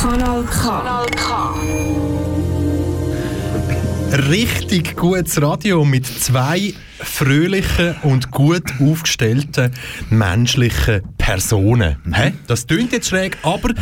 Kanal K. Richtig gutes Radio mit zwei fröhlichen und gut aufgestellten menschlichen Personen. Hä? Das klingt jetzt schräg, aber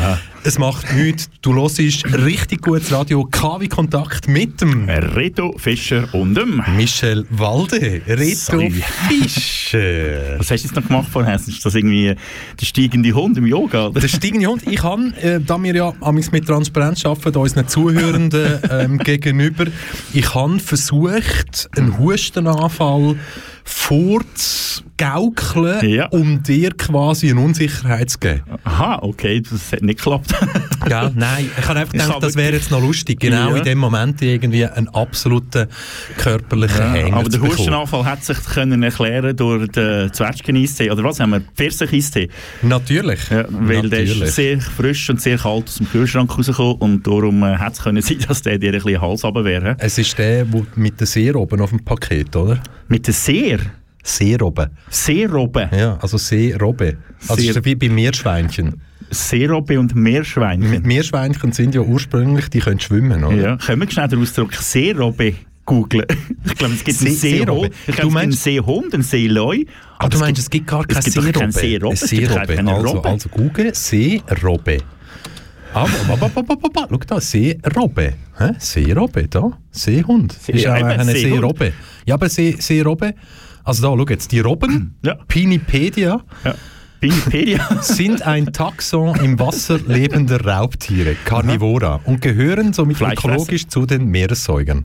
es macht nichts. Du hörst richtig gutes Radio. KW Kontakt mit dem Reto Fischer und dem. Michel Walde. Reto Sorry. Fischer. Was hast du jetzt noch gemacht vorher? Ist das irgendwie der steigende Hund im Yoga? Oder? Der steigende Hund. Ich habe, äh, da wir ja mit Transparenz arbeiten, unseren Zuhörenden ähm, gegenüber, ich habe versucht, einen Hustenanfall Fall Furz vorzugaukeln, Ja. um dir quasi eine Unsicherheit zu geben. Aha, okay, das hat nicht geklappt. Gell? Nein, ich habe einfach gedacht, das wäre jetzt noch lustig. Genau Ja. in dem Moment irgendwie einen absoluten körperlichen Hänger aber der. Hustenanfall hat sich können erklären durch den Zwetschgen-Eistee. Oder was haben wir? Pfirsich-Eistee. Natürlich. Ja, weil der Natürlich. ist sehr frisch und sehr kalt aus dem Kühlschrank rausgekommen und darum äh, hat es können sein, dass der dir ein bisschen Hals runter wäre. Es ist der wo mit der Seerobben auf dem Paket, oder? Mit der Seer. Seerobben. Seerobbe. Ja, also Seerobbe. Also Seer- ist ja wie bei Meerschweinchen. Seerobbe und Meerschweinchen. Meerschweinchen sind ja ursprünglich, die können schwimmen, oder? Ja, können wir schnell den Ausdruck Seerobbe googlen? Ich glaube, es gibt einen See- Seehund. Seerobbe. Ich Du glaube, es gibt einen Seehund, einen Seeleu. Aber du meinst, es gibt gar Seerobbe? keinen Seerobbe, es gibt Seerobbe. Also, also google Seerobbe. Aber, aber, aber, aber, aber, schau da, Seerobbe. Seerobbe, da. Seehund. See- ist eben, eine. Seerobbe. Ja, aber See, Seerobbe, also da, schau jetzt, die Robben, Ja. Pinipedia, Ja. Wikipedia. sind ein Taxon im Wasser lebender Raubtiere, Carnivora, und gehören somit ökologisch zu den Meeressäugern.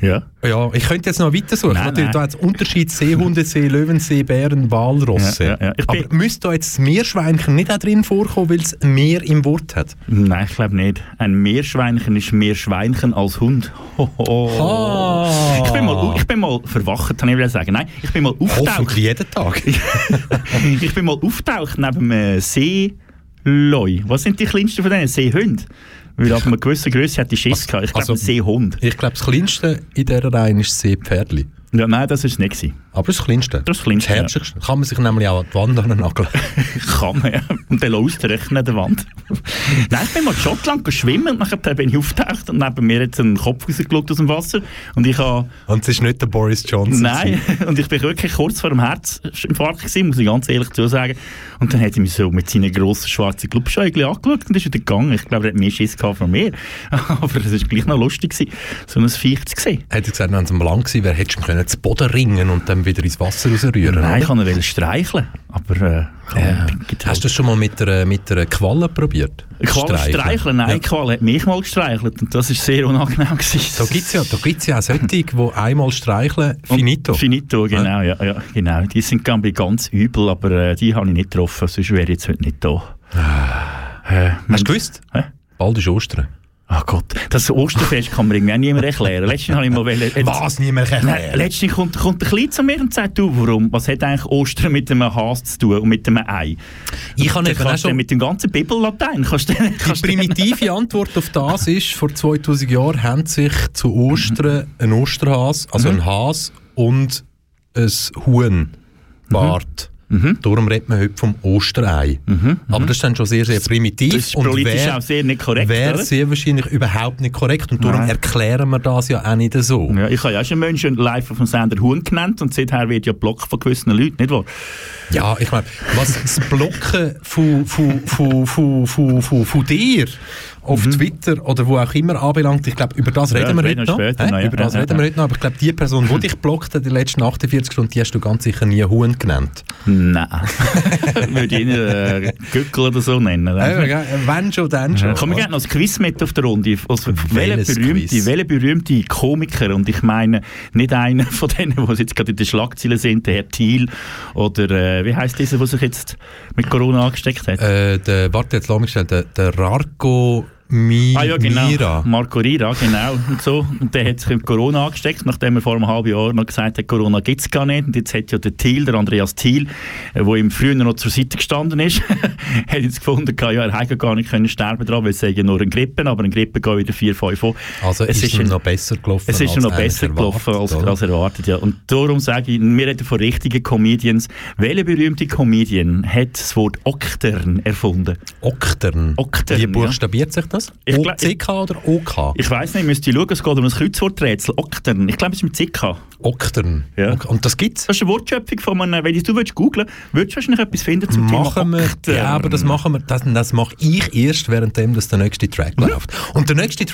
Ja. Ja, ich könnte jetzt noch weitersuchen. Nein, Natürlich, nein. da hat es Unterschied Seehundesee, Löwensee, Bären, Walrosse. Ja, ja, ja. Bin- Aber müsste da jetzt das Meerschweinchen nicht auch drin vorkommen, weil es mehr im Wort hat? Nein, ich glaube nicht. Ein Meerschweinchen ist mehr Schweinchen als Hund. Hoho. Ah. Ich, bin mal, ich bin mal verwacht, kann ich will sagen. Nein, ich bin mal auftaucht. Hoffentlich jeden Tag. ich bin mal auftaucht neben einem Seeleu. Was sind die kleinsten von denen? Seehunde. Weil ab einer gewissen Größe hat die Schiss gehabt. Ich glaube, also- ein Seehund. Ich glaube, das Kleinste in dieser Reihe ist Seepferdli. Ja, nein, das war es nicht. gewesen. Aber das Kleinste. Das Kleinste, ja. Herzlichste. Kann man sich nämlich auch an die Wand nageln. Kann man, ja. Und dann ausrechnen an der Wand. Nein, ich bin mal in Schottland schwimmen und nachher bin ich auftaucht und neben mir hat ein Kopf rausgeschaut aus dem Wasser. Und ich habe... Und es ist nicht der Boris Johnson. Nein, und ich bin wirklich kurz vor dem Herzinfarkt gewesen, muss ich ganz ehrlich zusagen. Und dann hat er mich so mit seinen grossen schwarzen Glubschäugchen angeschaut und ist wieder gegangen. Ich glaube, er hat mehr Schiss gehabt von mir. Aber es war gleich noch lustig, gewesen, so ein Viech zu sehen. Hätte er gesagt, wenn es am lang gewesen wäre, hättest du ihm können zu Boden ringen und dann wieder ins Wasser rausrühren Nein, ich oder? kann ihn streicheln, aber... Äh, Ja. Hast halt- du das schon mal mit einer, mit einer Qualle probiert? Qual streicheln? Nein, Ja. Qual hat mich mal gestreichelt und das war sehr unangenehm. gewesen. Da gibt es ja, da gibt's ja auch solche, die einmal streicheln, finito. Und Finito, genau, ja. Ja, genau. Die sind ich ganz übel, aber äh, die habe ich nicht getroffen, sonst wäre ich jetzt heute nicht da. Äh, Hast du gewusst? Hä? Bald ist Ostern. Ach Gott, das Osterfest kann mir irgendwie auch niemand erklären. Letztens habe ich mal... wollen- jetzt- Was niemand Nein, erklären? letztlich kommt, kommt ein Kleid zu mir und sagt, du, warum? Was hat eigentlich Ostern mit einem Has zu tun und mit einem Ei? Ich kann eben kannst schon... mit dem ganzen Bibel-Latein... Kannst du, Die kannst du- primitive Antwort auf das ist, vor 2000 Jahren haben sich zu Ostern ein Osterhas, also Mhm. ein Has und ein Huhn Bart. Mhm. Darum redet man heute vom Osterei. Aber das ist dann schon sehr, sehr primitiv. Das ist politisch auch sehr nicht korrekt, Wäre sehr wahrscheinlich überhaupt nicht korrekt. Und darum Nein. erklären wir das ja auch nicht so. Ja, ich habe ja schon Menschen live auf dem Sender Huhn genannt und seither wird ja blockt von gewissen Leuten, nicht wahr? Ja, ich meine, was das Blocken von, von, von, von, von, von, von dir auf Twitter oder wo auch immer anbelangt, ich glaube, über das Mhm. Ja, reden wir reden heute noch. später noch, ja. Über das Ja, reden ja, wir heute noch. Aber ich glaube, die Person, die dich blockt hat in den letzten 48 Stunden, die hast du ganz sicher nie Huhn genannt. Nein. Würde ich ihn äh, Gückel oder so nennen. Ja, Wenn schon, dann schon. Ja, Kommen wir gerne noch ein Quiz mit auf der Runde. Also, welcher Welches berühmte, Quiz? welcher berühmte Komiker, und ich meine nicht einer von denen, die jetzt gerade in den Schlagzeilen sind, der Herr Thiel oder äh, wie heißt dieser, der sich jetzt mit Corona angesteckt hat? Äh, der, warte, jetzt lass mich schnell, der, der Rarko Mi Ah ja, genau. Mira. Marco Rira, genau. Und, so. und der hat sich mit Corona angesteckt, nachdem er vor einem halben Jahr noch gesagt hat, Corona gibt es gar nicht. Und jetzt hat ja der Thiel, der Andreas Thiel, der ihm früher noch zur Seite gestanden ist, hat jetzt gefunden, ja, er hätte gar nicht können sterben dran, weil es sei ja nur ein Grippe, aber ein Grippe geht wieder 4, 5 an. Also Es ist ist ihm noch besser gelaufen Es ist als noch besser gelaufen als, erwartet, als erwartet, ja. Und darum sage ich, wir reden von richtigen Comedians. Welcher berühmte Comedian hat das Wort Oktern erfunden? Oktern. Oktern, Wie ja. buchstabiert sich das? Ich glaub- OCK oder OK? Ich weiss nicht, müsst ihr schauen, es geht um ein Kreuzworträtsel. Oktern. Ich glaube, es ist mit CK. Oktern. Ja. Und das gibt's? Das ist eine Wortschöpfung von einem, wenn du willst googlen, würdest du wahrscheinlich etwas finden zum Machen Thema wir, Oktern. ja, aber das machen wir, das, das mache ich erst, währenddem der nächste Track läuft. Und der nächste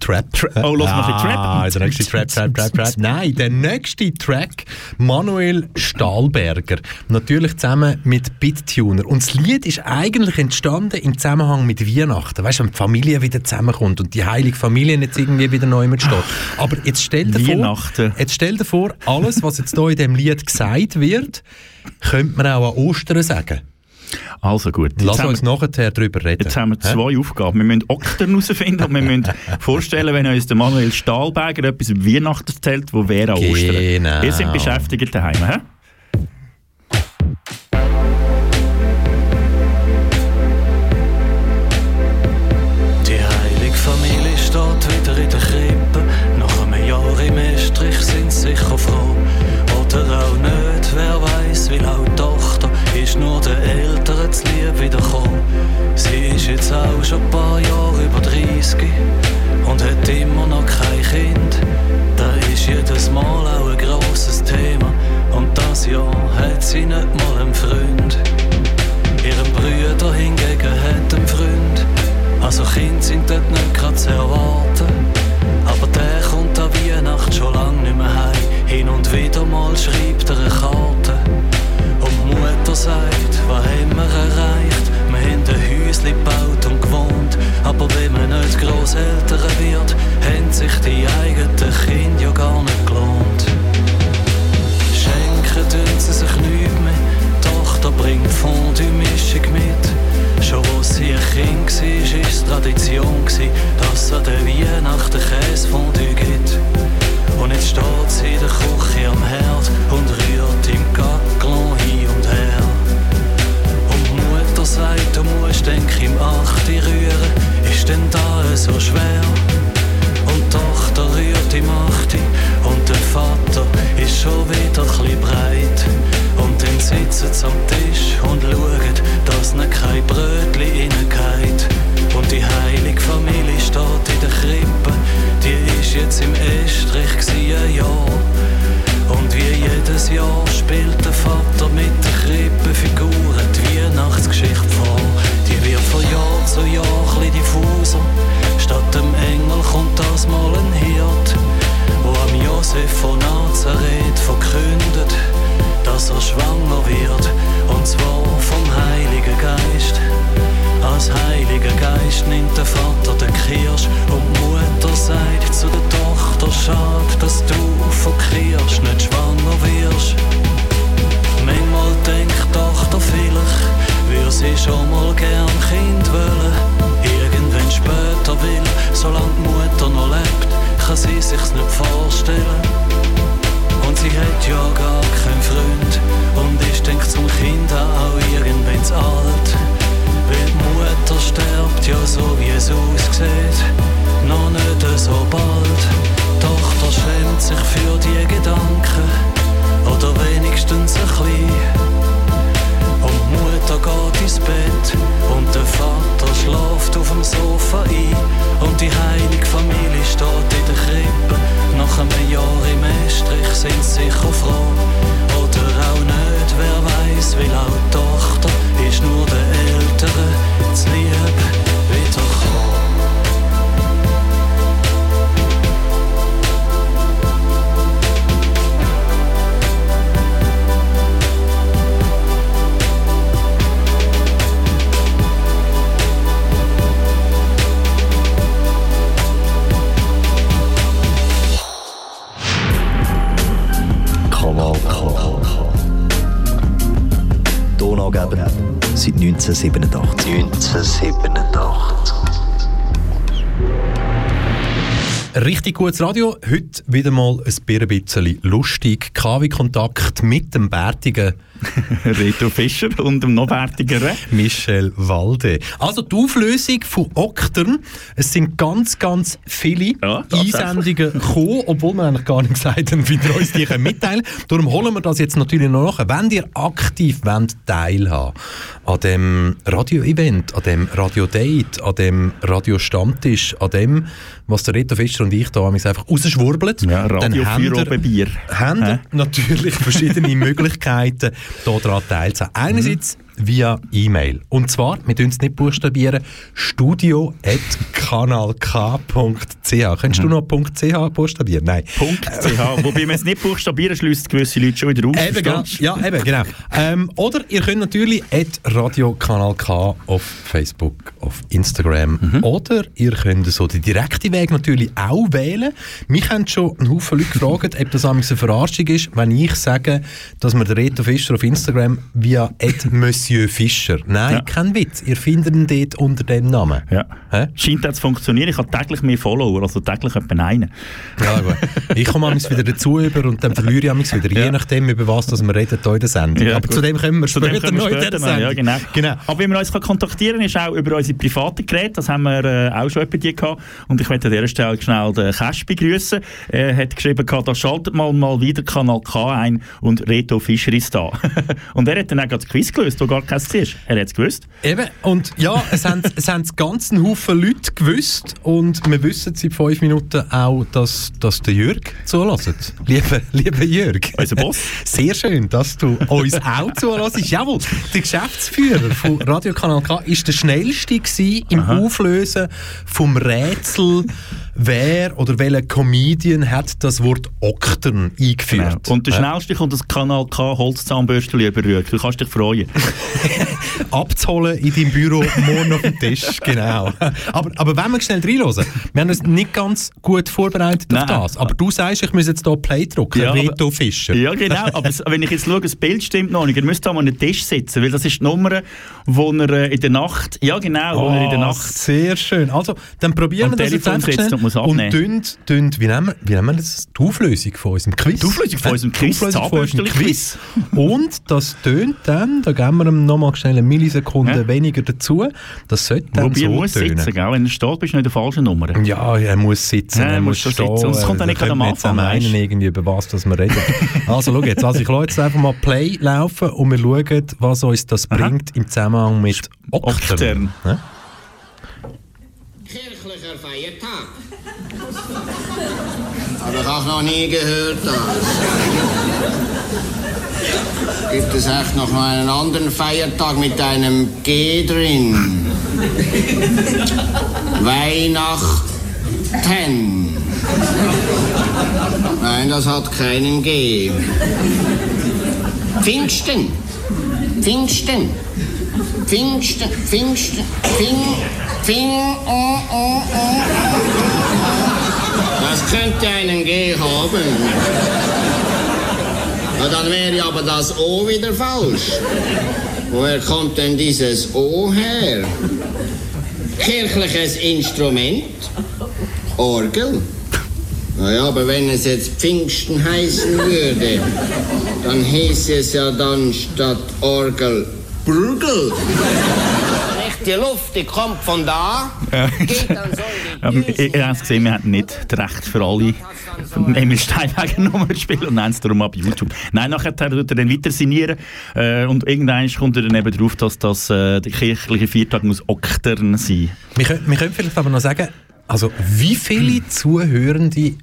Trap, Trap, Oh, lass mal ah, Trap. der nächste Trap, Trap, Trap, Trap. Nein, der nächste Track, Manuel Stahlberger, natürlich zusammen mit Bittuner. Und das Lied ist eigentlich entstanden im Zusammenhang mit Weihnachten. Weißt du, wenn die Familie wieder zusammenkommt und die heilige Familie jetzt irgendwie wieder neu mit steht. Aber jetzt stell dir vor, jetzt stell dir vor, alles, was jetzt hier in dem Lied gesagt wird, könnte man auch an Ostern sagen. Also gut. Lass uns wir- nachher darüber reden. Jetzt haben wir Hä? zwei Aufgaben. Wir müssen Oktern herausfinden und wir müssen vorstellen, wenn uns der Manuel Stahlberger etwas über Weihnachten erzählt, wo wäre an Ostern. Genau. Wir sind beschäftigt daheim. He? Sie nicht mal einen Freund. Ihren Brüder hingegen hat einen Freund. Also Kinder sind dort nicht gerade zu erwarten. Aber der kommt an Weihnacht schon lang nicht mehr heim. Hin und wieder mal schreibt er eine Karte. Und die Mutter sagt, was haben wir erreicht? Wir haben ein Häuschen gebaut und gewohnt. Aber wenn man nicht Grosseltern wird, haben sich die eigenen Fondue-Mischung mit. Schon sie ein Kind war, war es Tradition, dass es an der Weihnachten Käsefondue gibt. Und jetzt steht sie in der Küche am Herd und rührt im Gackelon hin und her. Und Mutter sagt, du musst denk im Achte rühren, ist denn da so schwer? Und die Tochter rührt im Achte und der Vater ist schon wieder chli breit. Und dann sitzen sie am Tisch ne kein Brötli reingeht. Und die heilige Familie steht in der Krippe, die ist jetzt im Estrich ein Jahr. Und wie jedes Jahr spielt der Vater mit der Krippenfiguren die Weihnachtsgeschichte vor. Die wird von Jahr zu Jahr chli diffuser. Statt dem Engel kommt das mal ein Hirt, wo am Josef von Nazareth verkündet, dass er schwanger wird, und zwar vom Heiligen Geist. Als Heiliger Geist nimmt der Vater den Kirsch und die Mutter sagt zu der Tochter, schade, dass du von Kirsch nicht schwanger wirst. Manchmal denkt die Tochter vielleicht, würde sie schon mal gern Kind wollen. Irgendwann später will, solange die Mutter noch lebt, kann sie sich's nicht vorstellen. Und sie hat ja gar keinen Freund und ist denkt zum Kind auch irgendwann zu alt. Weil die Mutter stirbt ja so wie es aussieht, noch nicht so bald. Die Tochter schämt sich für die Gedanken oder wenigstens ein bisschen. Mutter geht ins Bett und der Vater schläft auf dem Sofa ein. Und die heilige Familie steht in der Krippe. Nach einem Jahr im Estrich sind sie sicher froh. Oder auch nicht, wer weiß, weil auch die Tochter ist nur der Ältere zu lieb wiederkommen. Vorgaben seit 1987. 1987. Richtig gutes Radio. Heute wieder mal ein bisschen lustig. KW-Kontakt mit dem bärtigen Reto Fischer und dem noch bärtigeren. Michel Walde. Also die Auflösung von Oktern. Es sind ganz, ganz viele Ja. Einsendungen gekommen, obwohl wir eigentlich gar nicht gesagt haben, wie ihr uns die mitteilen Darum holen wir das jetzt natürlich noch nach. Wenn ihr aktiv wollt teilhaben an dem Radio-Event, an dem Radio-Date, an dem Radio-Stammtisch, an dem, was der Reto Fischer und ich da einfach rausschwurbeln, Ja, Radio Bier. haben Hä? natürlich verschiedene Möglichkeiten, daran teilzunehmen. Einerseits via E-Mail. Und zwar, wir tun es nicht buchstabieren, studio.kanalk.ch. Könntest du noch .ch buchstabieren? Nein. CH. Wobei man es nicht buchstabieren, schließt gewisse Leute schon wieder aus. Eben, du? Ja, eben, genau. Ähm, oder ihr könnt natürlich at Radio Kanal K auf Facebook, auf Instagram. Mhm. Oder ihr könnt so den direkten Weg natürlich auch wählen. Mich haben schon ein Haufen Leute gefragt, ob das eine Verarschung ist, wenn ich sage, dass man den Reto Fischer auf Instagram via at Monsieur Fischer. Nein, Ja. kein Witz. Ihr findet ihn dort unter dem Namen. Ja. Hä? Scheint auch zu funktionieren. Ich habe täglich mehr Follower, also täglich etwa einen. Ja, gut. Ich komme amigs wieder dazu über und dann verliere ich amigs wieder, je Ja. nachdem, über was dass wir reden hier in der Sendung. Ja, Aber gut. zu dem kommen wir Zu später kommen wir noch in später noch, Sendung. Ja, genau. genau. Aber wie man uns kann kontaktieren kann, ist auch über unsere privaten Geräte. Das haben wir äh, auch schon die gehabt. Und ich möchte an dieser Stelle schnell den Cash begrüßen. Er hat geschrieben, da schaltet mal, mal wieder Kanal K ein und Reto Fischer ist da. und er hat dann auch gerade das Quiz gelöst, gar keins war. Er hat es gewusst. Eben, und ja, es haben, es haben ganz einen Haufen Leute gewusst und wir wissen seit fünf Minuten auch, dass, dass der Jörg zulässt. Lieber, lieber Jörg. Unser Boss. Sehr schön, dass du uns auch zulässt. Jawohl, der Geschäftsführer von Radio Kanal K ist der schnellste im Auflösen vom Rätsel, wer oder welcher Comedian hat das Wort Oktern eingeführt. Und der Ja. schnellste kommt das Kanal K Holzzahnbürstchen überrührt. Du kannst dich freuen. abzuholen in deinem Büro morgen auf dem Tisch. Genau. Aber, aber wenn wir schnell reinhören, wir haben uns nicht ganz gut vorbereitet auf Nein. das. Aber du sagst, ich muss jetzt hier Play drücken, Ja, aber- Reto Fischer. Ja, genau. Aber wenn ich jetzt schaue, das Bild stimmt noch nicht. Ihr müsst da mal an den Tisch sitzen, weil das ist die Nummer, wo er äh, in der Nacht, ja genau, wo er in der Ah, Nacht Sehr schön. Also, dann probieren wir das jetzt einfach schnell. Und muss und abnehmen. tun, tun, wie, nennen wir, wie nennen wir das? Die Auflösung von unserem Quiz. Die Auflösung von unserem die Quiz, Auflösung von unserem Zahnbürstchen-Quiz. Und das tönt dann, da geben wir ihm nochmal schnell eine Millisekunde Ja. weniger dazu, das sollte dann Wobei er so muss tönen. sitzen, gell? wenn er steht, bist du nicht in der falschen Nummer. Ja, er muss sitzen, Ja, er er muss stehen. sitzen. Und es kommt dann nicht gerade am Anfang, meinen, irgendwie über was dass wir reden. also schau jetzt, also ich lasse jetzt einfach mal Play laufen und wir schauen, was uns das bringt im Zusammenhang mit Oktern. Oktern. Ja? Kirchlicher Feiertag. Habe ich auch noch nie gehört. Das. Gibt es echt noch mal einen anderen Feiertag mit einem G drin? Weihnachten. Nein, das hat keinen G. Pfingsten. Pfingsten. Pfingsten. Pfingsten. Pfing. Pfing. Oh, oh, oh. Das könnte einen G haben. Na, dann wäre aber das O wieder falsch. Woher kommt denn dieses O her? Kirchliches Instrument? Orgel? Naja, aber wenn es jetzt Pfingsten heißen würde, dann hieß es ja dann statt Orgel Burgel. Die Luft, die kommt von da, geht dann so in die ich habe es gesehen, wir hatten nicht das Recht für alle Emil Steinwegen Nummer zu spielen und nennen es darum ab YouTube. Nein, nachher tut er dann weiter signieren äh, und irgendwann kommt er dann eben drauf, dass das äh, der kirchliche Viertag muss Oktern sein. Wir, können, wir können vielleicht aber noch sagen, also wie viele Zuhörende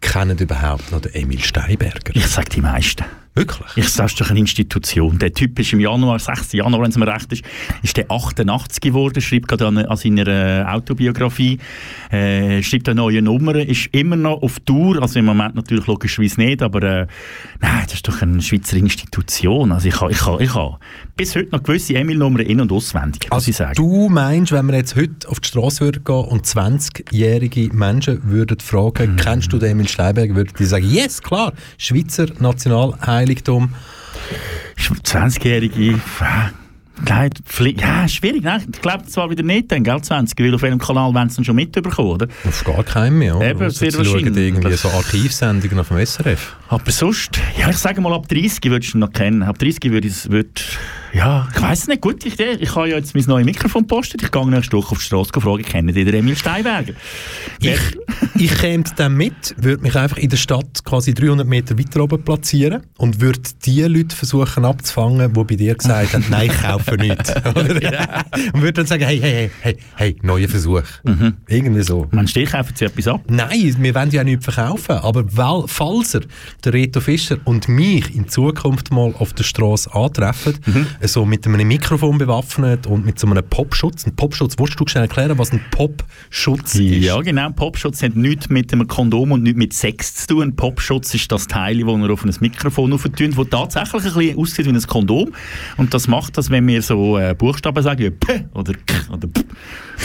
kennen überhaupt noch den Emil Steinberger? Ich sage die meisten. Wirklich? Ich sage, ist doch eine Institution. Der Typ ist im Januar, 6. Januar, wenn es mir recht ist, ist der 88 geworden, schreibt gerade an, an seiner äh, Autobiografie, äh, schreibt eine neue Nummer, ist immer noch auf Tour, also im Moment natürlich logischerweise nicht, aber äh, nein, das ist doch eine Schweizer Institution. Also ich habe ich ha, ich ha bis heute noch gewisse Emil-Nummern in- und auswendig, Also ich sagen. du meinst, wenn wir jetzt heute auf die Straße würden gehen und 20-jährige Menschen würden fragen, Mhm. kennst du den Emil Steinberger, würden die sagen, yes, klar, Schweizer Nationalheiligtum. 20-Jährige, äh, Nein, ja, schwierig, ne? Ich glaube zwar wieder nicht, dann, gell, 20, weil auf welchem Kanal wollen sie dann schon mitbekommen, oder? Auf gar keinen mehr. oder? Eben, sehr sie schauen wahrscheinlich. irgendwie so Archivsendungen auf dem SRF. Aber sonst, ja, ich sage mal, ab 30 würdest du ihn noch kennen. Ab 30 würde ich es, würd, ja, ich weiss nicht, gute Idee. Ich habe ja jetzt mein neues Mikrofon gepostet. Ich gehe nächste Woche auf die Straße fragen, kennen die den Emil Steinberger? Ich, ich käme dann mit, würde mich einfach in der Stadt quasi 300 Meter weiter oben platzieren und würde die Leute versuchen abzufangen, die bei dir gesagt haben, nein, ich kaufe nichts. Oder? und würde dann sagen, hey, hey, hey, hey, hey neuer Versuch. Irgendwie so. Meinst du, ich kaufe jetzt etwas ab? Nein, wir wollen ja nichts verkaufen, aber weil, falls er, der Reto Fischer und mich in Zukunft mal auf der Straße antreffen, so mit einem Mikrofon bewaffnet und mit so einem Popschutz, ein Popschutz, willst du schnell erklären, was ein Popschutz ist? Ja, genau. Popschutz hat nichts mit einem Kondom und nichts mit Sex zu tun. Ein Popschutz ist das Teil, das wir auf ein Mikrofon auftun, das tatsächlich ein bisschen aussieht wie ein Kondom. Und das macht das, wenn wir so äh, Buchstaben sagen, wie P oder K oder P,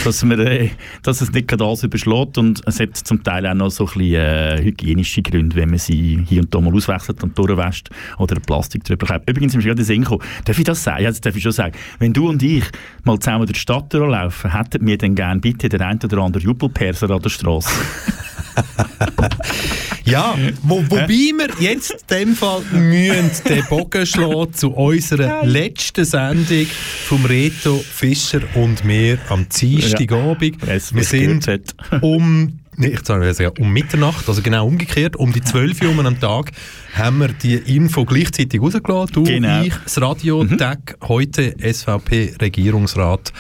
dass, wir, äh, dass es nicht gerade alles überschlägt. Und es hat zum Teil auch noch so ein bisschen äh, hygienische Gründe, wenn man sie hier und da mal auswechselt und durchwäscht oder Plastik drüber klebt. Übrigens, ist mir gerade in den Sinn gekommen, darf ich das sagen? Ja, das darf ich schon sagen. Wenn du und ich mal zusammen durch die Stadt durchlaufen, hätten wir dann gerne bitte den einen oder anderen Jubelperser an der Straße. Ja, wo, wobei wir jetzt in dem Fall müssen den Bogen schlagen zu unserer letzten Sendung vom Reto Fischer und mir am Dienstagabend. Es wir sind um, ich sage sagen, um Mitternacht, also genau umgekehrt, um die 12 Uhr am Tag haben wir die Info gleichzeitig rausgelassen. Du, Genau. ich, das Radio, Tag, heute SVP-Regierungsrat,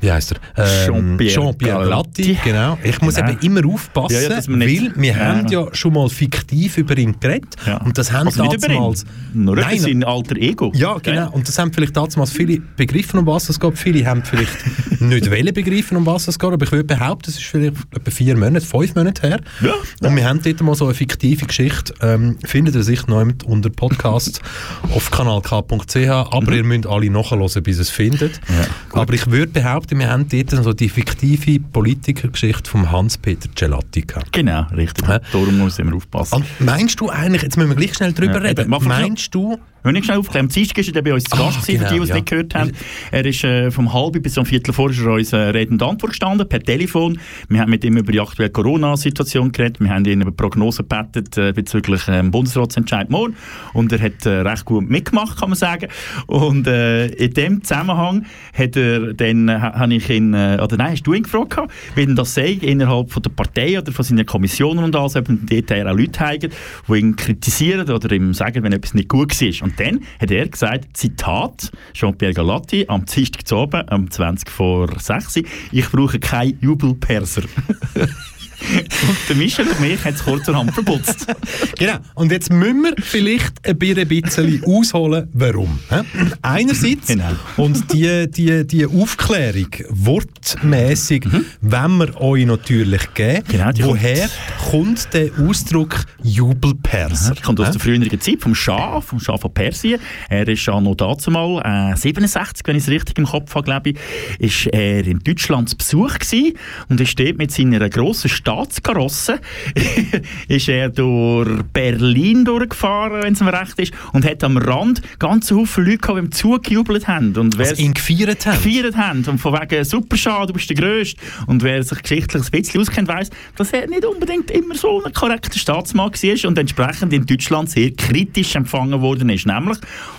wie heißt er? Jean-Pierre Jean-Pierre Latti, Galotti. genau. Ich muss Genau. eben immer aufpassen, Ja, ja, weil wir Ja. haben ja schon mal fiktiv über ihn geredet. Und das haben also damals. nur Nein, sein alter Ego. ja, genau. Und das haben vielleicht damals viele begriffen, um was es geht. Viele haben vielleicht nicht wollen begriffen, um was es geht. Aber ich würde behaupten, es ist vielleicht etwa vier Monate, fünf Monate her. Ja. Und wir haben dort mal so eine fiktive Geschichte. Ähm, findet ihr sich noch unter Podcast auf kanalk.ch. Aber Mhm. ihr müsst alle nachhören, bis ihr es findet. aber ich würde behaupten, wir haben dort so die fiktive Politikergeschichte von Hans-Peter Gelatti gehabt. Genau, richtig. Hä? Darum muss immer aufpassen. Und meinst du eigentlich, jetzt müssen wir gleich schnell drüber Ja, reden, meinst du, Wenn ich schnell aufklären, am Dienstag war er bei uns zu Ah, Gast, gewesen, genau, für die, die es ja. nicht gehört haben. Er ist äh, vom halb bis um Viertel vor ist er uns äh, Rede und Antwort gestanden, per Telefon. Wir haben mit ihm über die aktuelle Corona-Situation geredet. Wir haben ihn über Prognosen gebeten äh, bezüglich ähm, Bundesratsentscheid morgen. Und er hat äh, recht gut mitgemacht, kann man sagen. Und äh, in dem Zusammenhang hat er dann, äh, habe ich ihn, äh, oder nein, hast du ihn gefragt, wie denn das sei, innerhalb von der Partei oder von seinen Kommissionen und alles, ob dort auch Leute haben, die ihn kritisieren oder ihm sagen, wenn etwas nicht gut war. Und dann hat er gesagt, Zitat, Jean-Pierre Galatti, am Dienstag zu oben, am 20 vor 6 ich brauche keinen Jubelperser. und der Michel und mich hat es kurzerhand verputzt. Genau. Und jetzt müssen wir vielleicht ein bi- ein bisschen ausholen, warum. Einerseits, Genau. und die, die, die Aufklärung wortmäßig, wenn wir euch natürlich geben, Mhm. Genau, woher kommt der Ausdruck Jubelperser? Das kommt aus der früheren Zeit, vom Schah, vom Schah von Persien. Er ist ja noch dazumal, äh, 67, wenn ich es richtig im Kopf habe, glaube ich, ist er in Deutschland zu Besuch gewesen und ist dort mit seiner grossen Staatskarosse ist er durch Berlin durchgefahren, wenn es mir recht ist, und hat am Rand ganz Haufen Leute gehabt, die ihm zugejubelt haben. Und wer Also ihn gefeiert haben. gefeiert haben und von wegen super schade, du bist der Größte. Und wer sich geschichtlich ein bisschen auskennt, weiss, dass er nicht unbedingt immer so ein korrekter Staatsmann war und entsprechend in Deutschland sehr kritisch empfangen worden ist. Nämlich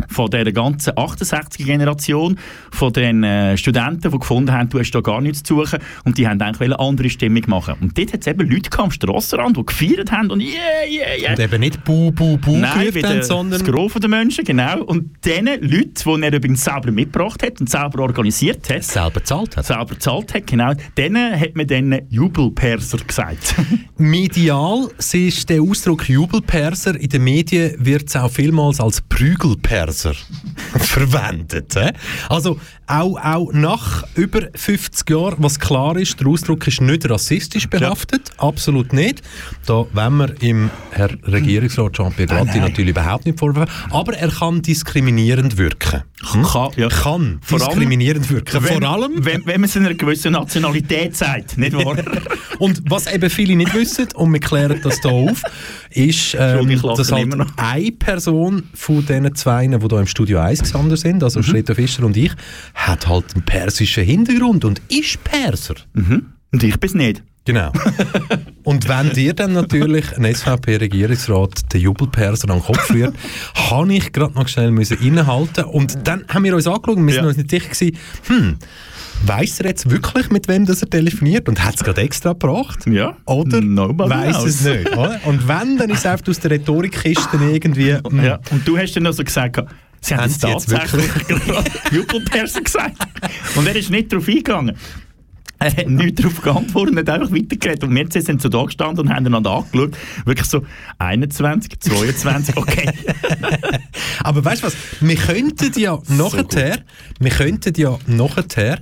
von der ganzen 68er-Generation, von den äh, Studenten, die gefunden haben, du hast da gar nichts zu suchen und die haben eigentlich eine andere Stimmung machen. Und dort hat es eben Leute am Strassenrand, die gefeiert haben und yeah, yeah, yeah. Und eben nicht Bu, Bu, Bu Nein, haben, das sondern... Gros der Menschen, genau. Und den Leuten, die er übrigens selber mitgebracht hat und selber organisiert hat, selber gezahlt hat. selber gezahlt hat, genau, denen hat man dann Jubelperser gesagt. Medial ist der Ausdruck Jubelperser. In den Medien wird es auch vielmals als Prügelperser verwendet. hä? Also auch, auch nach über 50 Jahren, was klar ist, der Ausdruck ist nicht rassistisch behaftet, absolut nicht. Da wenn wir im Herr Regierungsrat Jean-Pierre Gatti natürlich überhaupt nicht vorwerfen, aber er kann diskriminierend wirken. Kann, ja. kann Vor allem- diskriminierend wirken. Wenn, Vor allem, wenn, wenn man es einer gewissen Nationalität sagt, nicht wahr? und was eben viele nicht wissen, und wir klären das hier auf, ist, ähm, dass halt eine Person von diesen zwei, die hier im Studio 1 gesander sind, also Mhm. Schritte Fischer und ich, hat halt einen persischen Hintergrund und ist Perser. Und ich bin nicht. Genau. Und wenn dir dann natürlich ein SVP-Regierungsrat den Jubelperser an den Kopf führt, habe ich gerade noch schnell müssen innehalten und dann haben wir uns angeschaut und wir sind Ja. uns nicht sicher gewesen, hm, weiss er jetzt wirklich, mit wem das er telefoniert und hat es gerade extra gebracht? Ja. Oder Nobody weiss knows. es nicht? Oder? Und wenn, dann ist es einfach aus der Rhetorikkiste irgendwie... hm, Ja. Und du hast dann noch so gesagt, sie haben Haben es tatsächlich gerade Jubelperson gesagt. Und er ist nicht darauf eingegangen. Er hat nichts darauf geantwortet hat einfach weitergeredet. Und wir sind so da gestanden und haben einander angeschaut. Wirklich so 21, 22, okay. Aber weißt du was? Wir könnten ja nachher, wir könnten ja nachher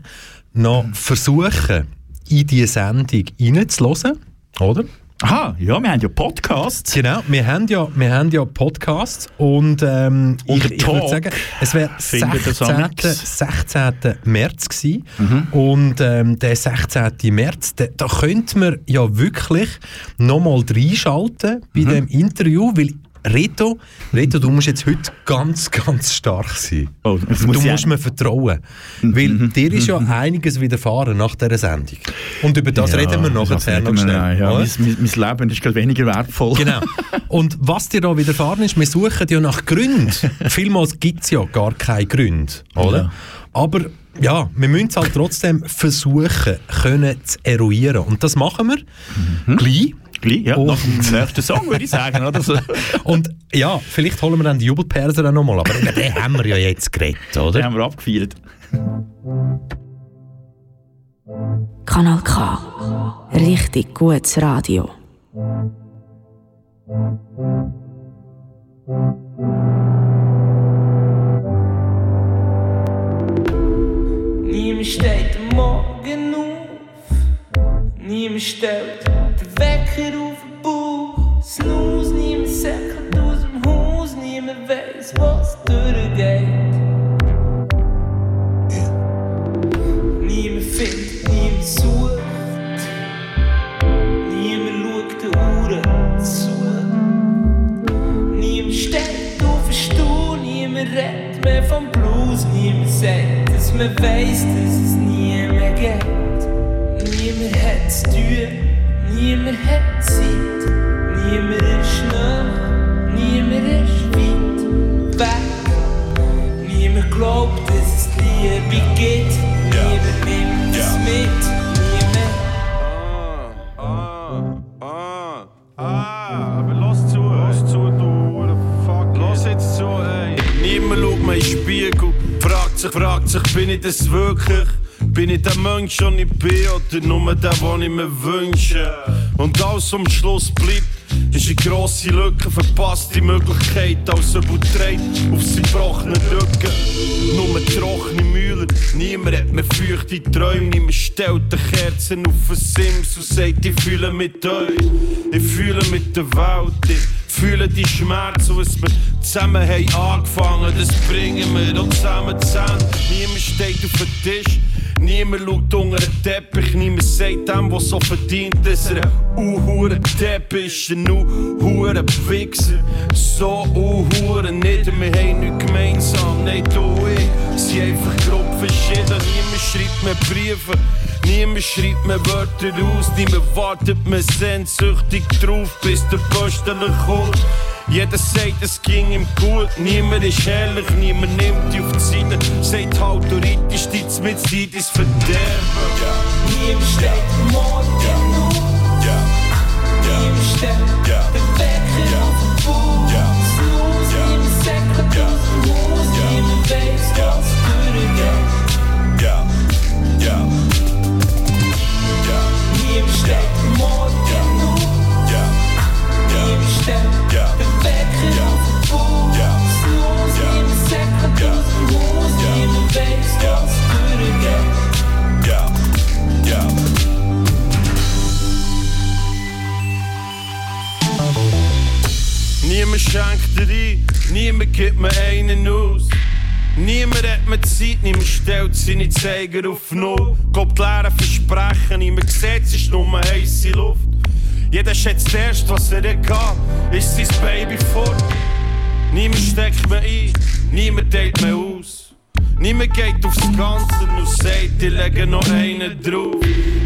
noch versuchen, in diese Sendung reinzuhören, oder? Aha, ja, wir haben ja Podcasts. Genau, wir haben ja, wir haben ja Podcasts und, ähm, Und ich, ich würde sagen, es wäre findet das 16. amix. 16. März gewesen Mhm. und ähm, der 16. März, da, da könnte man ja wirklich nochmal reinschalten bei Mhm. dem Interview, weil Reto, Reto, du musst jetzt heute ganz, ganz stark sein. Oh, das du muss musst ich- mir vertrauen, weil dir ist ja einiges widerfahren nach dieser Sendung. Und über das reden wir nachher reden noch schnell. noch, Ja, mein, mein, Leben ist gerade weniger wertvoll. Genau. Und was dir da widerfahren ist, wir suchen ja nach Gründen. Vielmals gibt es ja gar keine Gründe, oder? Ja. Aber ja, wir müssen es halt trotzdem versuchen, können zu eruieren. Und das machen wir gleich. Gleich, ja, nach dem nächsten Song würde ich sagen. Oder? So. Und ja, vielleicht holen wir dann die Jubelperser auch nochmal, aber über den haben wir ja jetzt geredet, Den oder? haben wir abgefeiert. Kanal K. Richtig gutes Radio. Niemand steht am Morgen auf, niemand stellt Wecker auf den Bauch. Snooze, niemand säckelt aus dem Haus, niemand weiß, was durchgeht. Niemand findet, niemand sucht, niemand schaut den Uhren zu. Niemand steht auf den Stuhl, niemand redet mehr vom Blues, niemand sagt, dass man weiss, dass es nie mehr geht. Niemand hat zu tun, niemand hat Zeit, niemand ist nah, niemand ist weit weg. Niemand glaubt, dass es Liebe gibt, niemand nimmt es mit, niemand. Ah, ah, aber los zu, los zu, du, what the fuck. Los jetzt zu, ey. Niemand schaut mir in den Spiegel, fragt sich, fragt sich, bin ich das wirklich? Bin ich der Mensch, den ich bin, oder nur der, den ich mir wünsche? Und alles am Schluss bleibt, ist eine grosse Lücke, verpasste Möglichkeit, als ob trägt auf seinen gebrochenen Rücken. Nur trockene Mühlen, niemand hat mehr feuchte Träume, niemand stellt die Kerzen auf den Sims und sagt, ich fühle mit euch, ich fühle mit der Welt, ich fühle die Schmerzen, was wir zusammen haben angefangen, das bringen wir auch zusammen zusammen. Niemand steht auf dem Tisch, niemand schaut unter den Teppich, niemand sagt dem, was so verdient, dass er ein uhuren Teppich ist, ein uhuren Wichser. So uhuren nicht, wir haben nichts gemeinsam, nein, du ich sind einfach grob verschieden. Niemand schreibt mir Briefe, niemand schreibt mir Wörter aus, niemand wartet mir sehnsüchtig drauf, bis der Postler kommt. Jeder sagt, es ging ihm gut, niemand ist ehrlich, niemand nimmt dich auf die Seite, sagt halt, du reitest dich mit Zeit ins Verderben. Niemand steht Morgen auf, niemand stellt niemand schenkt dir ein, niemand gibt mir einen aus. Niemand hat mir Zeit, niemand stellt seine Zeiger auf Null. Gott leeren Versprechen, niemand sieht, es ist nur heisse Luft. Jeder schätzt erst, was er hat, ist sein Baby fort. Niemand steckt mir ein, niemand teilt mir aus. Niemand geht aufs Ganze und sagt, ich lege noch einen drauf.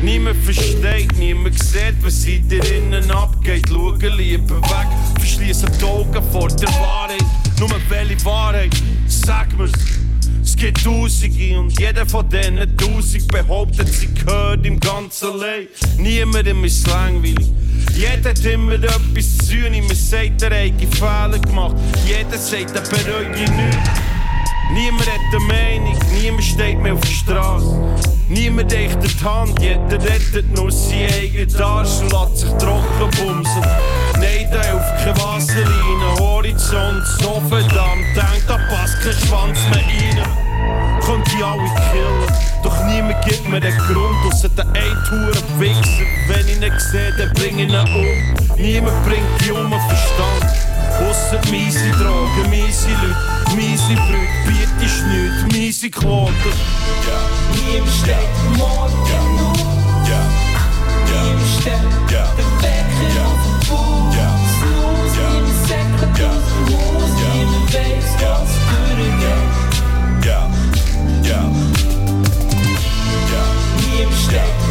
Niemand versteht, niemand sieht, was in dir innen abgeht. Schauen lieber weg, verschließen die Augen vor der Wahrheit. Nur welche Wahrheit, sag mir's. Es gibt Tausende und jeder von denen Tausend behauptet, sie gehört im ganzen Leben. Niemandem ist langweilig. Jeder hat immer etwas zu tun, niemand sagt, er hat Fehler gemacht. Jeder sagt, er bereut ihn nicht. Niemand hat eine Meinung, niemand steht mehr auf der Straße. Niemand echt die Hand, jeder rettet nur sein eigenes Arsch und lässt sich trocken bumsen. Nein, da hilft keine Wasserlinie, Horizont so verdammt eng, da passt kein Schwanz mehr rein. Könnt ihr alle killen, doch niemand gibt mir den Grund, ausser der ein Wichser. Wenn ich ihn sehe, dann bring ich ihn um. Niemand bringt die um Verstand. Ausser miese Drogen, miese Leute, miese Brüder, Bier ist nichts, miese Quoten. Ja. Nie im Steck, morgen ja. nur. Ja. Ja. Nie im Steck, ja. der Wecker ja. auf dem Bus. Ja. Snooze, ja. nie im Säckchen, ja. Snooze, ja. nie im ja. ganz Dürren, ja. Ja. Ja. Ja. Nie im Steck.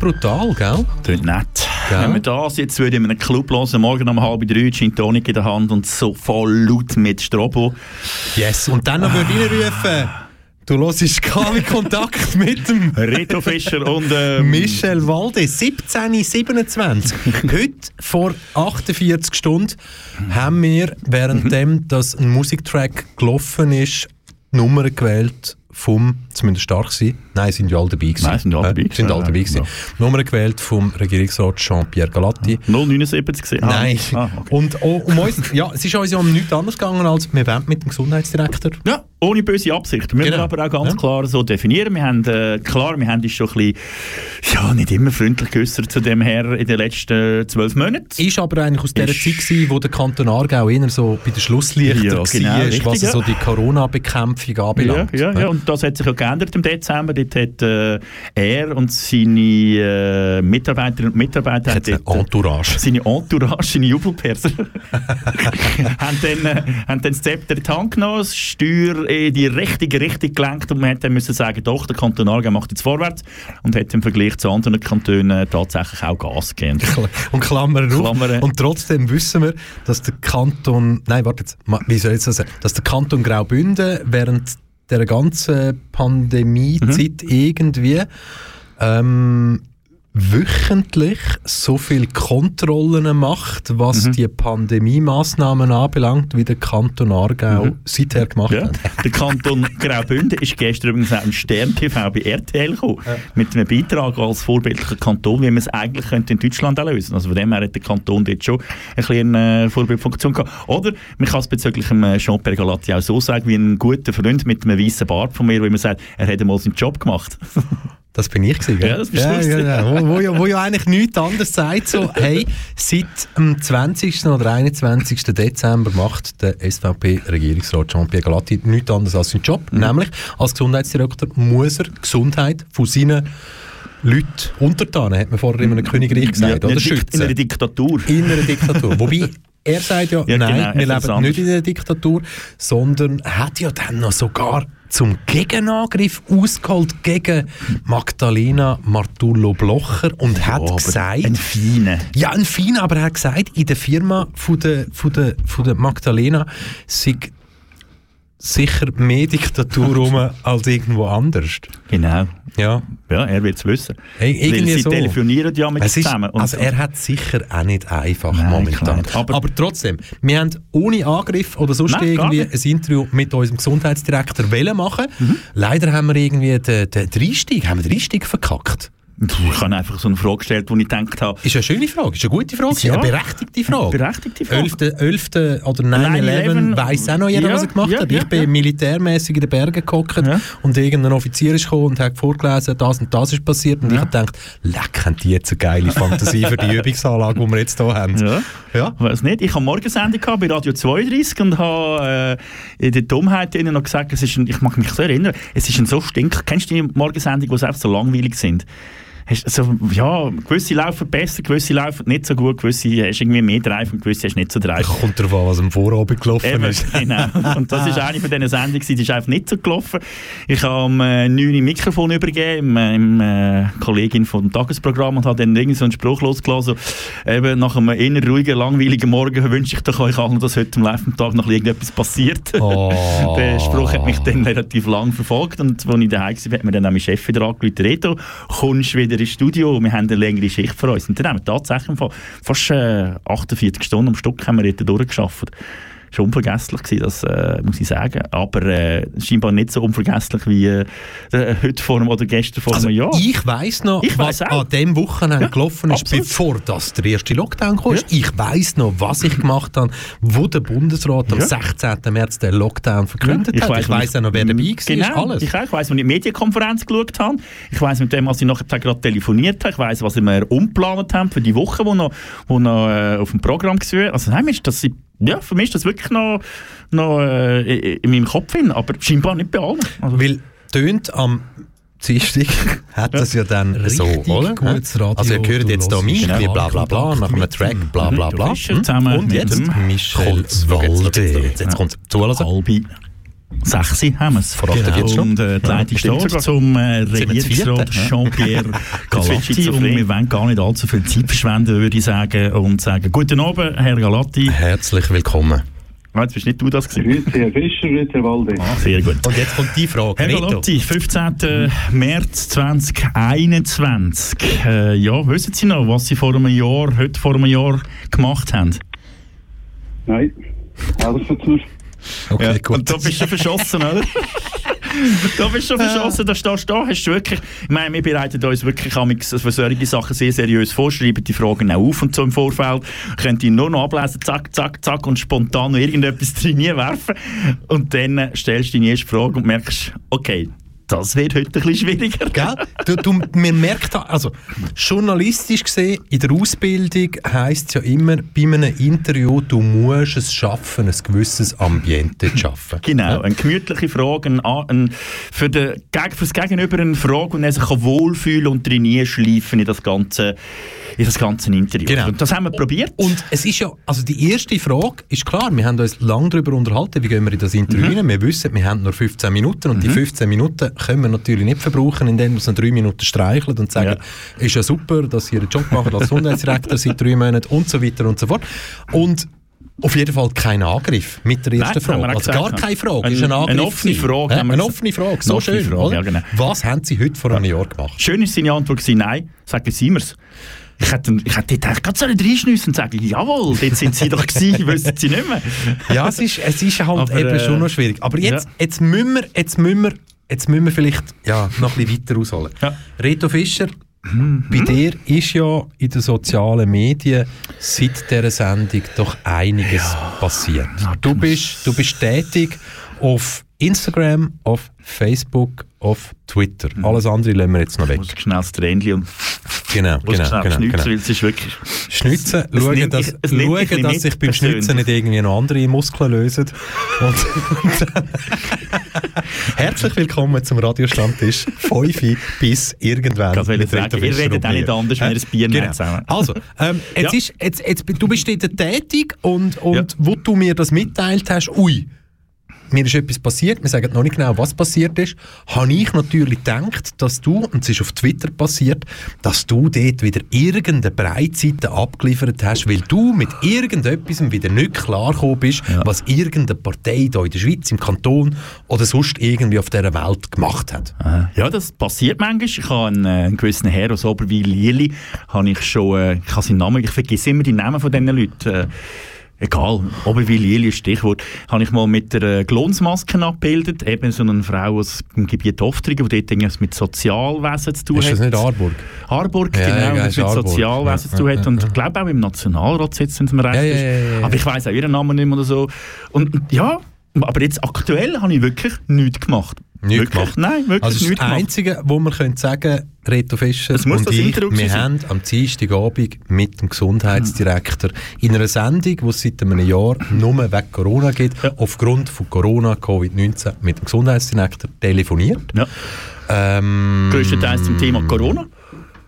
Brutal, gell? Tönt nett. Gell? Wenn wir das jetzt würde in einem Club hören, morgen um halb drei, Gin Tonic in der Hand und so voll laut mit Strobo. Yes, und dann noch würde ich rufen, du hörst KW Kontakt mit dem Reto Fischer und ähm, Michel Walde, 1727. Heute vor 48 Stunden haben wir, währenddem das ein Musiktrack gelaufen ist, Nummern gewählt vom, zumindest stark sein, nein, sind ja alle dabei gewesen. Nein, sind alle dabei Äh, sind gewesen, alle dabei ja, gewesen. ja. Nummern gewählt vom Regierungsrat Jean-Pierre Galatti. 079 gesehen. Nein. Ah, okay. Und oh, um uns, ja, es ist uns ja um nichts anderes gegangen, als wir wollen mit dem Gesundheitsdirektor. Ja, ohne böse Absicht. Müssen wir Genau. aber auch ganz Ja. klar so definieren. Wir haben, äh, klar, wir haben uns schon ein bisschen, ja, nicht immer freundlich geäußert zu dem Herr in den letzten zwölf Monaten. Ist aber eigentlich aus der Zeit gewesen, wo der Kanton Aargau eher so bei den Schlusslichtern Ja, war, genau, richtig, was ja. so die Corona-Bekämpfung Ja, anbelangt. ja, ja, und das hat sich ja geändert im Dezember. Dort hat äh, er und seine äh, Mitarbeiterinnen und Mitarbeiter Hat dort, äh, Entourage. seine Entourage, seine Jubelperser, haben, dann, äh, haben dann das Zepter in die Hand genommen, das Steuer in die richtige Richtung gelenkt und man dann müssen sagen, doch, der Kanton Aargau macht jetzt vorwärts und hat im Vergleich zu anderen Kantonen tatsächlich auch Gas gegeben. Und Klammern auf. Klammern. Und trotzdem wissen wir, dass der Kanton, nein, warte jetzt, wie soll ich das sagen, dass der Kanton Graubünden während der ganzen Pandemiezeit Mhm. irgendwie ähm, wöchentlich so viel Kontrollen macht, was Mhm. die Pandemie-Massnahmen anbelangt, wie der Kanton Aargau seither gemacht Mhm. Ja. hat. Der Kanton Graubünden ist gestern übrigens auch im Stern TV bei RTL gekommen, mit einem Beitrag als vorbildlicher Kanton, wie man es eigentlich könnte in Deutschland auch lösen Also von dem her hat der Kanton dort schon ein bisschen eine Vorbildfunktion gehabt. Oder man kann es bezüglich äh, Jean-Pierre Galatti auch so sagen, wie ein guter Freund mit einem weißen Bart von mir, wo man sagt, er hat einmal seinen Job gemacht. Das bin ich gewesen? Ja, das bist ja, du ja, ja. Wo, wo, ja, wo ja eigentlich nichts anderes sagt, so, hey, seit dem 20. oder 21. Dezember macht der SVP-Regierungsrat Jean-Pierre Galatti nichts anderes als seinen Job, Mhm. nämlich als Gesundheitsdirektor muss er die Gesundheit von seinen Leuten untertanen, hat man vorher in einem Königreich gesagt, Ja, in, oder Dik- in schützen. einer Diktatur. In einer Diktatur. Wobei, er sagt ja, Ja, nein, genau, wir leben nicht in einer Diktatur, sondern hat ja dann noch sogar zum Gegenangriff ausgeholt gegen Magdalena Martullo Blocher und hat aber gesagt, Ein feiner. ja, ein Feiner, aber er hat gesagt, in der Firma von der, von der, von der Magdalena sei sicher mehr Diktatur rum als irgendwo anders. Genau. Ja. Ja, er wird es wissen. Hey, irgendwie Weil sie so. telefonieren ja mit Es ist, zusammen. Also er hat sicher auch nicht einfach Nein, momentan. Aber, Aber- trotzdem, wir haben ohne Angriff oder sonst Nein, irgendwie ein Interview mit unserem Gesundheitsdirektor wollen machen. Mhm. Leider haben wir irgendwie den, den, Einstieg, haben wir den Einstieg verkackt. Ich habe einfach so eine Frage gestellt, wo ich gedacht habe, Ist eine schöne Frage, ist eine gute Frage, Ja. eine berechtigte Frage. berechtigte Frage. 11. 11. oder 9-11 weiss auch noch jeder, Ja, was er gemacht ja, hat. ich bin militärmäßig in den Bergen gehockt Ja. und irgendein Offizier ist gekommen und hat vorgelesen, das und das ist passiert. Und ich habe gedacht, leck, haben die jetzt eine geile Fantasie für die Übungsanlage, die wir jetzt hier haben. Ja. Ja. Ich weiß nicht. Ich habe Morgensendung gehabt bei Radio 32 und habe äh, in der Dummheit ihnen noch gesagt, es ist ein, ich mag mich so erinnern, es ist ein so stink. Kennst du die Morgensendung, wo sie einfach so langweilig sind? Hast, also, ja, gewisse laufen besser, gewisse laufen nicht so gut, gewisse hast irgendwie mehr Drive und gewisse hast nicht so Drive. Kommt darauf an, was am Vorabend gelaufen Eben, ist. genau. Und das ist eine von diesen Sendungen, die ist einfach nicht so gelaufen. Ich habe am äh, 9 Uhr Mikrofon übergeben, im, im äh, Kollegin vom Tagesprogramm und habe dann irgendwie so einen Spruch losgelassen. So, eben, nach einem eher ruhigen, langweiligen Morgen wünsche ich doch euch allen, dass heute am laufenden Tag noch irgendetwas passiert. Oh. Der Spruch hat mich dann relativ lang verfolgt und als ich daheim war, hat mir dann auch mein Chef wieder angerufen, Reto, kommst wieder ins Studio, wir haben eine längere Schicht vor uns. Und dann haben wir tatsächlich fast äh, 48 Stunden am Stück haben wir dort durchgeschafft. Das war unvergesslich, gewesen, das äh, muss ich sagen. Aber äh, scheinbar nicht so unvergesslich wie äh, heute vor einem, oder gestern vor Also einem Jahr. ich weiss noch, Ich weiss was an dem Wochenende Ja, gelaufen ist, absolut. bevor das der erste Lockdown kam. Ich weiss noch, was ich gemacht habe, wo der Bundesrat am Ja. 16. März den Lockdown verkündet Ja, hat. Ich wo weiss auch noch, wer dabei war, Genau, alles. ich, ich weiss, wo ich die Medienkonferenz geschaut habe. Ich weiss, mit dem, was ich nachher gerade telefoniert habe. Ich weiss, was wir umgeplant haben für die Woche, die noch, wo noch äh, auf dem Programm war. Also nein, das, ja, für mich ist das wirklich noch, noch äh, in meinem Kopf hin, aber scheinbar nicht bei allen. Also, Weil tönt am Dienstag hat das ja dann so, Richtig oder? gutes Radio, Also ihr hört jetzt hier mich, genau. bla bla bla, nach einem Track, bla bla bla. Fischer zusammen Und jetzt Michel Walde. Jetzt kommt zulassen. halbe Sechsi haben wir es. Verratet jetzt schon. Und äh, die Leitung stimmt steht zum äh, Regierungsrat? Jean-Pierre Galatti. und wir wollen gar nicht allzu viel Zeit verschwenden, würde ich sagen. Und sagen, guten Abend, Herr Galatti. Herzlich willkommen. Ah, jetzt bist nicht du das gewesen. Grüezi, Herr Fischer, grüezi, Herr Walde. Ah, sehr gut. Und jetzt kommt die Frage. Herr Reto. Galatti, 15. März 2021. Äh, ja, wissen Sie noch, was Sie vor einem Jahr, heute vor einem Jahr gemacht haben? Nein, alles dazu. Okay, Ja, gut. Und da bist du verschossen, oder? da bist du verschossen, da stehst du da, hast du wirklich, ich meine, wir bereiten uns wirklich für solche Sachen sehr seriös vor, schreiben die Fragen auch auf und so im Vorfeld, könnt ihr nur noch ablesen, zack, zack, zack und spontan noch irgendetwas drin werfen und dann stellst du deine erste Frage und merkst, okay, das wird heute ein bisschen schwieriger. Gell? Du, du, man merkt, also journalistisch gesehen, in der Ausbildung heisst es ja immer, bei einem Interview, du musst es schaffen, ein gewisses Ambiente zu schaffen. Genau, eine gemütliche Frage, ein, ein, für, den, für das Gegenüber eine Frage, und er sich wohlfühlen und drin schleifen in das ganze, in das ganze Interview. Genau. Und das haben wir probiert. Und es ist ja, also die erste Frage ist klar, wir haben uns lange darüber unterhalten, wie gehen wir in das Interview rein. Wir wissen, wir haben nur 15 Minuten und die 15 Minuten können wir natürlich nicht verbrauchen, indem wir in drei Minuten streicheln und sagen, ist ja super, dass ihr einen Job macht als Gesundheitsdirektor seit drei Monaten und so weiter und so fort. Und auf jeden Fall kein Angriff mit der ersten Nein, Frage. Also gar ja. keine Frage, Eine- ist ein Angriff. eine offene. Frage Ja, Eine offene Frage, so offene schön. Frage, ja, genau. Was haben Sie heute vor einem Jahr gemacht? Schön ist seine Antwort gewesen, nein, sagen Sie mir's. Ich hätte, ich hätte dort eigentlich ganz reinschnüssen und sagen, jawohl, dort sind Sie doch gewesen, wissen Sie nicht mehr. Ja, es ist, es ist halt Aber, eben äh, schon noch schwierig. Aber jetzt, ja. jetzt, müssen wir, jetzt, müssen wir, jetzt müssen wir vielleicht ja, noch ein bisschen weiter ausholen. Ja. Reto Fischer, bei dir ist ja in den sozialen Medien seit dieser Sendung doch einiges passiert. Du bist, du bist tätig auf Instagram, auf Facebook, auf Twitter. Alles andere lassen wir jetzt noch weg. Muss schnell das Tränchen und Genau, muss genau, genau. schnitzen, genau. weil es ist wirklich... Schnitzen, Es schauen, nimmt dass, mich- es schauen, ein dass sich beim Schnitzen nicht irgendwie noch andere Muskeln lösen. Und, und Herzlich willkommen zum Radiostammtisch 5 bis irgendwann. Ich wollte sagen, ihr redet auch nicht anders, wir Hä? ein Bier nehmen genau. zusammen. Also, ähm, jetzt Ja. ist, jetzt, jetzt, du bist dort tätig und, und Ja. wo du mir das mitteilt hast, ui, mir ist etwas passiert, wir sagen noch nicht genau, was passiert ist, habe ich natürlich gedacht, dass du, und es ist auf Twitter passiert, dass du dort wieder irgendeine Breitseite abgeliefert hast, weil du mit irgendetwas wieder nicht klargekommen bist, was irgendeine Partei hier in der Schweiz, im Kanton oder sonst irgendwie auf dieser Welt gemacht hat. Ja, das passiert manchmal. Ich habe einen, äh, einen gewissen Herr aus Oberwil, Lili, habe ich schon, äh, ich habe seinen Namen, ich vergesse immer die Namen von diesen Leuten. Egal, Oberwil, ist Stichwort, habe ich mal mit der äh, Glonsmaske abgebildet, eben so eine Frau aus dem Gebiet Oftringen, die dort irgendwas mit Sozialwesen zu tun Ist hat. das nicht Arburg? Harburg, Ja, genau, ja, das ist mit. Sozialwesen Ja, zu tun hat. Und ich glaube auch im Nationalrat sitzt, wenn es mir recht ist. Aber ich weiss auch ihren Namen nicht mehr oder so. Und ja, aber jetzt aktuell habe ich wirklich nichts gemacht. Nichts wirklich? gemacht. Nein, wirklich Also das, nichts das. Einzige, wo man könnte sagen, Reto Fischer Das und ich, wir gewesen haben am Dienstagabend mit dem Gesundheitsdirektor in einer Sendung, die es seit einem Jahr nur wegen Corona gibt, Ja. aufgrund von Corona, Covid-19, mit dem Gesundheitsdirektor telefoniert. Ja. Ähm, Größtenteils zum Thema Corona.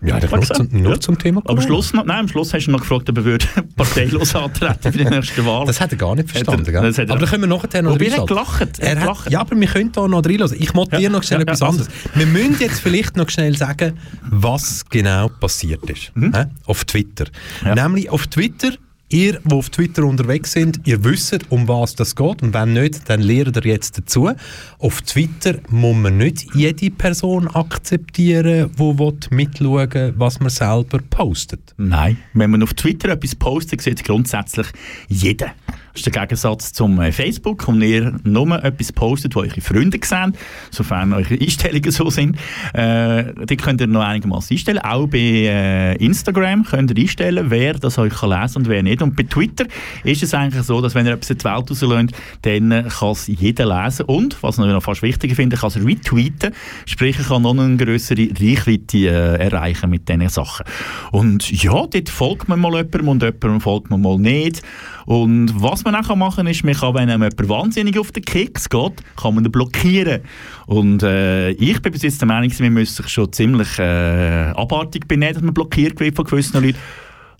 Ja, nur, gesagt. zum, nur Ja. zum Thema Aber Corona. am Schluss noch, nein, am Schluss hast du noch gefragt, ob er würde parteilos antreten für die nächste Wahl. Das hat er gar nicht verstanden, er- gell? er- Aber da können wir nachher noch Wobei, er gelacht. Er Er hat gelacht. ja, aber wir können da noch reinlassen. Ich wollte Ja. dir noch schnell Ja, etwas ja, also. anderes. Wir müssen jetzt vielleicht noch schnell sagen, was genau passiert ist. Hä? Auf Twitter. Mhm. Nämlich auf Twitter, ihr, die auf Twitter unterwegs sind, ihr wisst, um was das geht. Und wenn nicht, dann lernt ihr jetzt dazu. Auf Twitter muss man nicht jede Person akzeptieren, die mitschauen will, was man selber postet. Nein, wenn man auf Twitter etwas postet, sieht grundsätzlich jeder. Das ist der Gegensatz zum äh, Facebook, wo ihr nur etwas postet, wo eure Freunde sehen, sofern eure Einstellungen so sind. Äh, die könnt ihr noch einigermaßen einstellen. Auch bei äh, Instagram könnt ihr einstellen, wer das euch kann lesen und wer nicht. Und bei Twitter ist es eigentlich so, dass wenn ihr etwas in die Welt rauslässt, dann äh, kann es jeder lesen. Und, was ich noch fast wichtiger finde, kann es retweeten. Sprich, ich kann noch eine größere Reichweite äh, erreichen mit diesen Sachen. Und ja, dort folgt man mal jemandem und jemandem folgt man mal nicht. Und was man auch machen kann, ist, man kann, wenn einem jemand wahnsinnig auf den Keks geht, kann man ihn blockieren. Und äh, ich bin bis jetzt der Meinung, wir müssen sich schon ziemlich äh, abartig benehmen, dass man blockiert wird von gewissen Leuten.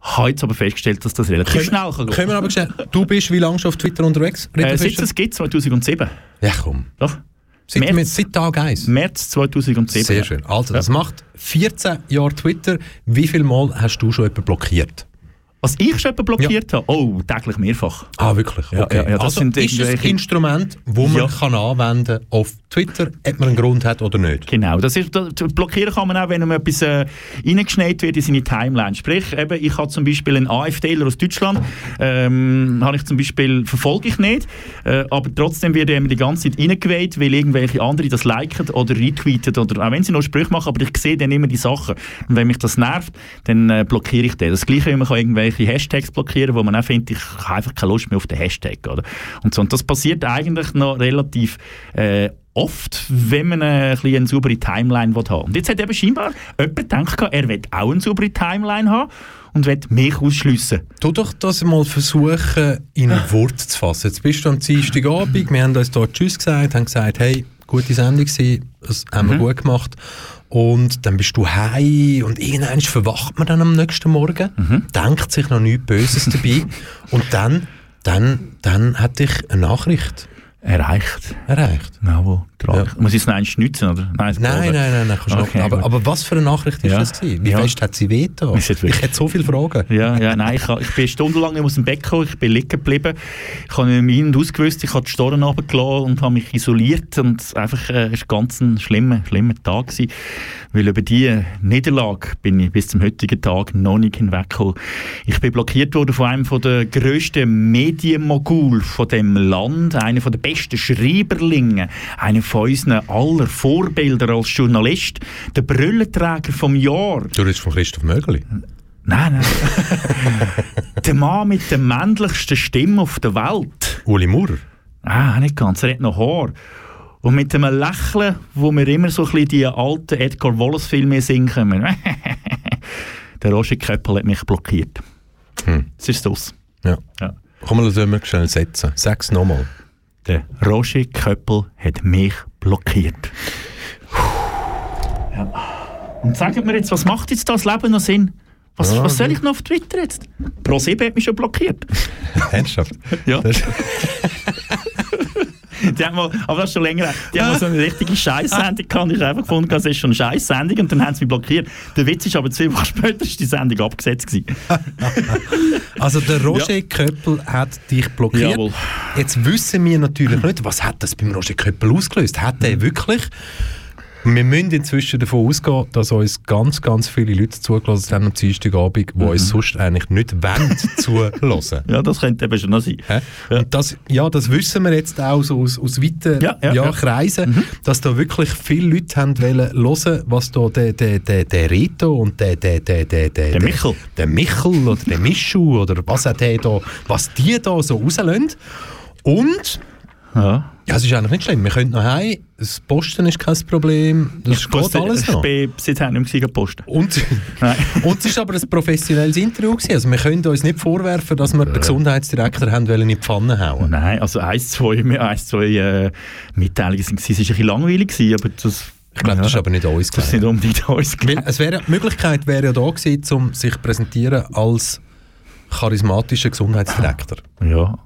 Habe jetzt aber festgestellt, dass das relativ schnell kann. Können wir aber schnell, du bist wie lange schon auf Twitter unterwegs? Äh, seit es gibt, 2007. ja, komm. Doch. Seit, März. seit Tag 1. März 2007. Sehr schön. Also, das macht 14 Jahre Twitter. Wie viel Mal hast du schon jemanden blockiert? Was ich schon jemanden blockiert habe? Oh, täglich mehrfach. Ah, wirklich? Ja, Okay. ja, ja, das also sind ist es ein Instrument, das man Ja. kann anwenden auf Twitter, ob man einen Grund hat oder nicht? Genau, das ist, das, blockieren kann man auch, wenn einem etwas äh, reingeschneit wird in seine Timeline. Sprich, eben, ich habe zum Beispiel einen AfDler aus Deutschland, ähm, habe ich zum Beispiel, verfolge ich nicht, äh, aber trotzdem wird ihm die ganze Zeit reingewählt, weil irgendwelche andere das liken oder retweeten oder auch wenn sie noch Sprüche machen, aber ich sehe dann immer die Sachen. Und wenn mich das nervt, dann äh, blockiere ich den. Das Gleiche, wie man kann irgendwelche Hashtags blockieren, wo man auch findet, ich habe einfach keine Lust mehr auf den Hashtag. Oder? Und, so. und das passiert eigentlich noch relativ äh, oft, wenn man äh, ein bisschen eine saubere Timeline will haben Und jetzt hat eben scheinbar jemand gedacht, er will auch eine saubere Timeline haben und will mich ausschliessen. Tu doch das mal versuchen, in ein Wort zu fassen. Jetzt bist du am Dienstagabend, wir haben uns dort Tschüss gesagt, haben gesagt, hey, gute Sendung gewesen, das haben wir gut gemacht. Und dann bist du heim und irgendwann verwacht man dann am nächsten Morgen, denkt sich noch nichts Böses dabei. Und dann, dann, dann hat dich eine Nachricht Erreicht. erreicht. Jawohl, tragisch. Ja. Muss ich es noch schnitzen, oder? Nein, Nein, nein, nein, nein, kannst Okay, aber, aber was für eine Nachricht ist Ja. das gewesen? Wie Ja. fest hat sie weh getan? Es hat wirklich- Ich hätte so viele Fragen. Ja, ja, nein, ich, ich bin stundenlang nicht aus dem Bett gekommen, ich bin liegen geblieben. Ich habe mich in und ausgewusst, ich habe die Storen runtergelassen und habe mich isoliert und einfach, äh, es war ganz ein schlimmer, schlimmer Tag gewesen, weil über diese Niederlage bin ich bis zum heutigen Tag noch nicht hinweggekommen. Ich bin blockiert worden von einem von der grössten Medienmogul von dem Land, einer von der besten Schreiberlinge, einer von unseren aller Vorbilder als Journalist, der Brüllenträger vom Jahr. Du redest von Christoph Mögeli. Nein, nein. der Mann mit der männlichsten Stimme auf der Welt. Uli Maurer. Ah, nicht ganz. Er hat noch Haar. Und mit einem Lächeln, wo wir immer so ein bisschen die alten Edgar Wallace-Filme singen können. Der Roger Köppel hat mich blockiert. Hm. Es ist das. Ja. Ja. Komm mal, das wir schnell setzen. Sag's nochmal. Der Roger Köppel hat mich blockiert. Ja. Und sagt mir jetzt, was macht jetzt das Leben noch Sinn? Was, Ja, was soll ich noch auf Twitter jetzt? Pro7 hat mich schon blockiert. Ernsthaft? Ja. Die haben mal, aber das ist schon länger. Die haben mal so eine richtige Scheißsendung gehabt. Ich habe einfach gefunden, das ist schon eine Scheißsendung und dann haben sie mich blockiert. Der Witz ist aber zwei Wochen später ist die Sendung abgesetzt gewesen. also der Roger Köppel hat dich blockiert. Jawohl. Jetzt wissen wir natürlich nicht, was hat das beim Roger Köppel ausgelöst. Hat er wirklich... Wir müssen inzwischen davon ausgehen, dass uns ganz, ganz viele Leute zugelassen haben am Dienstagabend, die uns sonst eigentlich nicht wollen zuhören. Ja, das könnte eben schon noch sein. Hä? Und das, ja, das wissen wir jetzt auch so aus, aus weiten Ja, ja, ja. Kreisen, dass da wirklich viele Leute haben wollen hören, was da der, der, der, der Reto und der, der, der, der, der, Der Michel. der Michel oder der Mischu oder was auch der da, was die da so rauslassen. Und Ja. Ja, es ist eigentlich nicht schlimm. Wir können noch heim, das Posten ist kein Problem, das geht alles noch. Ich bin seither nicht mehr gepostet. Und, und es war aber ein professionelles Interview. Gewesen. Also wir können uns nicht vorwerfen, dass wir den Gesundheitsdirektor haben wollen in die Pfanne hauen. Nein, also eins, zwei, eins, zwei äh, Mitteilungen gewesen. Es war ein bisschen langweilig, gewesen, aber das... Ich glaube, das ist aber nicht uns Das ist nicht unbedingt uns Weil es wäre, die Möglichkeit wäre ja da gewesen, um sich präsentieren als charismatischer Gesundheitsdirektor. Ja.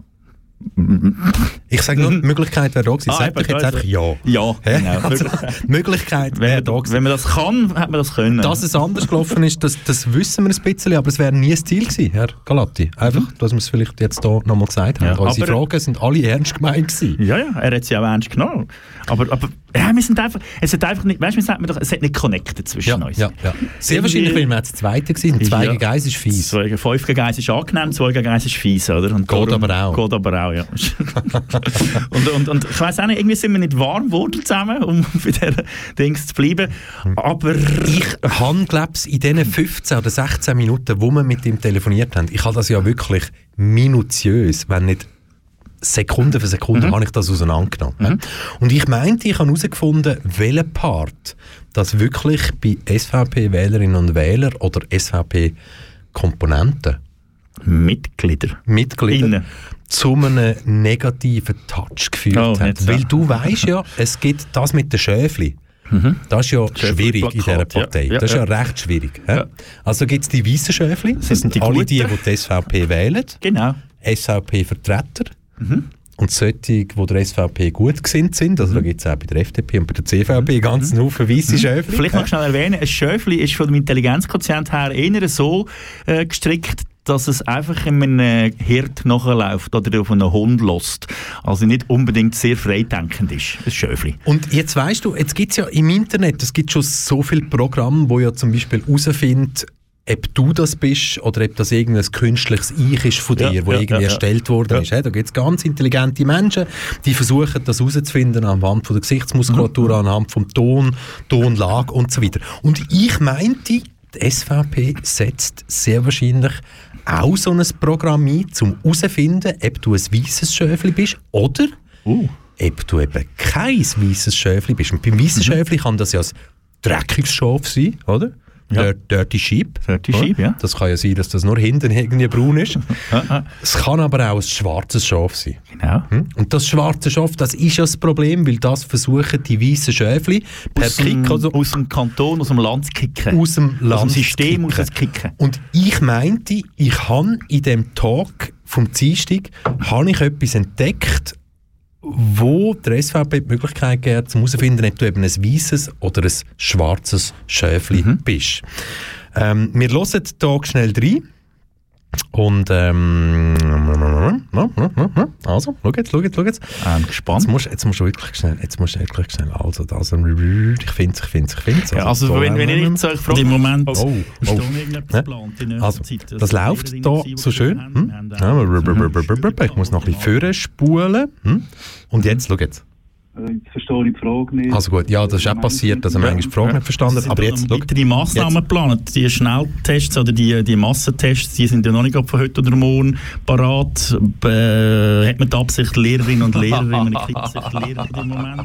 Ich sage nur, die Möglichkeit wäre da gewesen. Ah, Sag doch jetzt einfach ja. Ja, genau. Also, die Möglichkeit wäre Wenn da man, gewesen. wenn man das kann, hat man das können. Dass es anders gelaufen ist, das, das wissen wir ein bisschen, aber es wäre nie das Ziel gewesen, Herr Galatti. Einfach, dass wir es vielleicht jetzt hier nochmal gesagt haben. Ja, Unsere Fragen sind alle ernst gemeint gewesen. Ja, ja, er hat sie auch ernst genommen. Aber, aber ja, wir sind einfach, es hat einfach nicht, weißt du, wir sagen doch, es hat nicht connected zwischen Ja, uns. ja, ja. Sehr wahrscheinlich, weil wir jetzt Zweite gewesen und zwei Ja. gegen eins ist fies. Zwei fünf gegen eins ist angenehm, zwei gegen eins ist fies, oder? Und Geht aber auch. Geht aber auch, ja. und, und, und ich weiss auch nicht, irgendwie sind wir nicht warm geworden zusammen, um bei dieser Dings zu bleiben. Aber Ich habe, glaube in diesen 15 oder 16 Minuten, wo wir mit ihm telefoniert haben, ich habe das ja wirklich minutiös, wenn nicht Sekunde für Sekunde, habe ich das auseinandergenommen. Und ich meinte, ich habe herausgefunden, welcher Part das wirklich bei SVP-Wählerinnen und Wählern oder SVP-Komponenten, Mitglieder. Mitglieder, Innen. zu einem negativen Touch geführt Oh, hat. so. Weil du weißt ja, es gibt das mit den Schäfli. Das ist ja schwierig in dieser Plakat, ja. Partei. Ja, das ist ja, ja. recht schwierig. Also gibt es die weißen Schäfli, das sind sind die alle die, Guten. die die SVP wählen, Genau. SVP-Vertreter Mhm. und solche, die der SVP gut gesinnt sind. Also da gibt es auch bei der FDP und bei der CVP ganz einen Haufen Schäfli. Mhm. Vielleicht noch schnell erwähnen, ein Schöfli ist von dem Intelligenzquotient her eher so äh, gestrickt, dass es einfach in einem Hirt nachläuft oder auf einen Hund lässt. Also nicht unbedingt sehr freidenkend ist, ein Schöfli. Und jetzt weißt du, jetzt gibt es ja im Internet, es gibt schon so viele Programme, wo ja zum Beispiel herausfinden, ob du das bist oder ob das irgendein künstliches Ich ist von dir, Ja, wo ja, irgendwie ja, erstellt worden ist. Da gibt es ganz intelligente Menschen, die versuchen das herauszufinden anhand von der Gesichtsmuskulatur, Mhm. anhand vom Ton, Tonlage und so weiter. Und ich meinte, die SVP setzt sehr wahrscheinlich auch so ein Programm ein, um herauszufinden, ob du ein weißes Schöfli bist oder Uh. ob du eben kein weißes Schäfli bist. Und beim weißen Schäfli kann das ja ein dreckiges Schaf sein, oder? Ja. Dirty Sheep. Dirty? Sheep, ja. Das kann ja sein, dass das nur hinten irgendwie braun ist. Ah, ah, es kann aber auch ein schwarzes Schaf sein. genau. Hm? Und das schwarze Schaf, das ist ja das Problem, weil das versuchen die weißen Schäfli per Aus Kick also aus dem Kanton, aus dem Land zu kicken. aus dem Land aus dem System kicken. aus zu kicken. Und ich meinte, ich habe in dem Talk vom Dienstag habe ich etwas entdeckt, wo der SVP die Möglichkeit gibt, um herauszufinden, ob du eben ein weißes oder ein schwarzes Schäfli Mhm. bist. Ähm, wir hören hier schnell rein. Und ähm, also, schau jetzt, schau jetzt, schau jetzt. Ähm, gespannt. Jetzt musst, jetzt musst du wirklich schnell, jetzt musst du wirklich schnell, also das, ich finde es, ich finde es, ich finde es. Ja, also, wenn, wenn ich jetzt euch frage, Im Moment. Oh, ist oh. da irgendetwas Ne? geplant in nächster Also, Zeit? das läuft wäre da so schön. Hm? Ja, brr. Ich muss noch ein bisschen vorne spulen. Hm? Und jetzt, schau jetzt. Äh, Jetzt verstehe ich die Frage nicht. Also gut, ja, das ist auch passiert, dass er manchmal die Frage nicht verstanden hat. Aber jetzt, schau, die Massnahmen geplant. Die Schnelltests oder die, die Massentests, die sind ja noch nicht gerade von heute oder morgen parat. Äh, hat man die Absicht, Lehrerinnen und Lehrer, wenn man eine kritische Lehrer im Moment?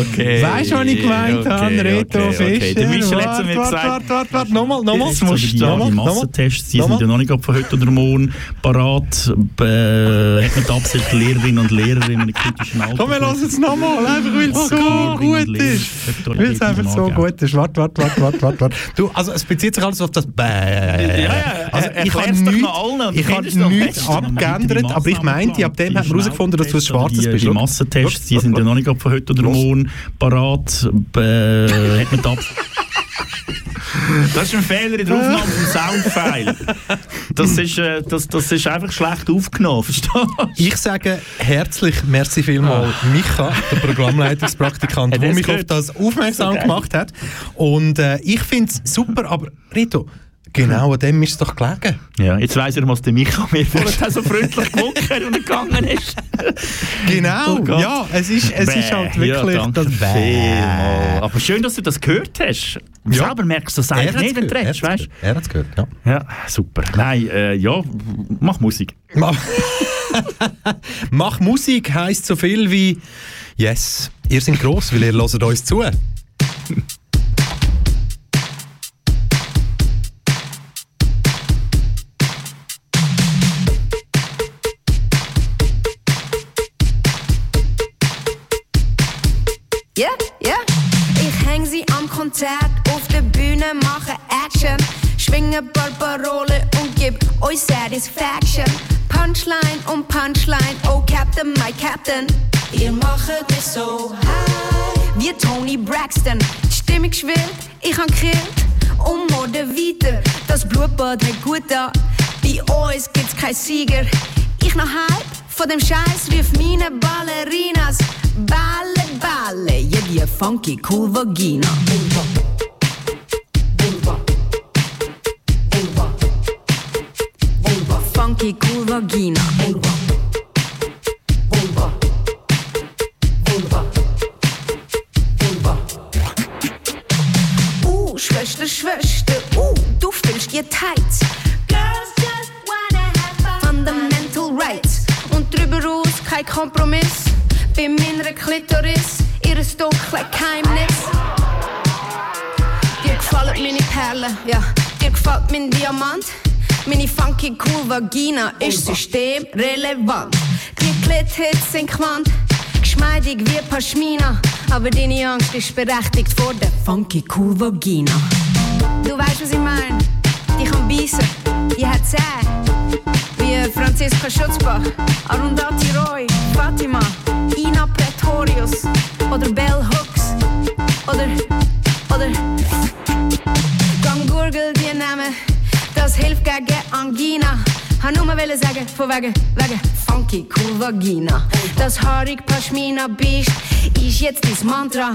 Okay. Weißt du, was ich gemeint habe? Reto okay, okay. Fischer. Der Michel hat Warte, mir warte, gesagt- warte, warte, warte, nochmal, nochmal. Jetzt musst du die, Nochmal, die. Massentests, die sind ja noch nicht gerade von heute oder morgen parat. Äh, hat man die Absicht, Lehrerinnen und Lehrer in einem kritischen Alter... Komm, wir hören es nochmal, einfach weil es Oh so Gott. gut ist. Weil es einfach so gut ist. Warte, warte, warte, warte, warte. Du, also es bezieht sich alles auf das Bäh. Ja, ja, Also er- ich habe nichts, besten. abgeändert, aber ich meinte, ab dem hat man herausgefunden, dass du ein Schwarzes bist. Die. Massentests, die sind ja noch nicht von heute oder morgen parat. Äh, hat man. Das ist ein Fehler in der Aufnahme vom Soundfile. Das ist, äh, das, das ist einfach schlecht aufgenommen, verstehst du? Ich sage herzlich merci vielmal Micha, der Programmleitungspraktikant, der mich auf gehört? das aufmerksam geil. gemacht hat. Und äh, ich finde es super, aber Rito, genau an dem ist es doch gelegen. Ja, jetzt weiss er, was der Micha mir vorher so freundlich gewunken und gegangen ist. Genau, Oh ja, es ist, es ist halt wirklich ja, das Bäh. Aber schön, dass du das gehört hast. Ja. Selber merkst du das eigentlich nicht, wenn du redest, er weißt Er hat es gehört, ja. Ja, super. Nein, äh, ja, mach Musik. Ma- Mach Musik heisst so viel wie Yes, ihr seid gross, weil ihr hört uns zu. Konzert auf der Bühne, mache Action. Schwinge Barbarole und gib euch Satisfaction. Punchline um Punchline, oh Captain, my Captain. Ihr macht mich so high. Wie Tony Braxton. Die Stimmung schwillt, ich han gekillt. Und Morde weiter, das Blutbad hat gut da. Bei uns gibt's kein Sieger. Ich noch halb von dem Scheiß rief meine Ballerinas. Balle, Balle, ja die funky cool Vagina. Funky cool Vagina. Uh, Schwester, Schwester, uh, du fühlst dir tight. Girls just wanna have fun. Fundamental Rights. Und drüber raus kein Kompromiss. Bei meiner Klitoris, dunklen Geheimnis. Dir gefallen meine Perlen, ja. Dir gefällt mein Diamant. Meine funky cool Vagina ist systemrelevant. Die Klithits sind gewandt, geschmeidig wie Pashmina. Aber deine Angst ist berechtigt vor der funky cool Vagina. Du weißt, was ich mein? Die kann beißen, die hat Zähne. Wie Franziska Schutzbach, Arundhati Roy, Fatima, Ina Pretorius oder Bell Hooks. Oder, oder Gang gurgel die Namen, das hilft gegen Angina. Han nur wollen sagen, von wegen, wegen funky cool Vagina. Das haarig Pashmina Biest ist jetzt dein Mantra.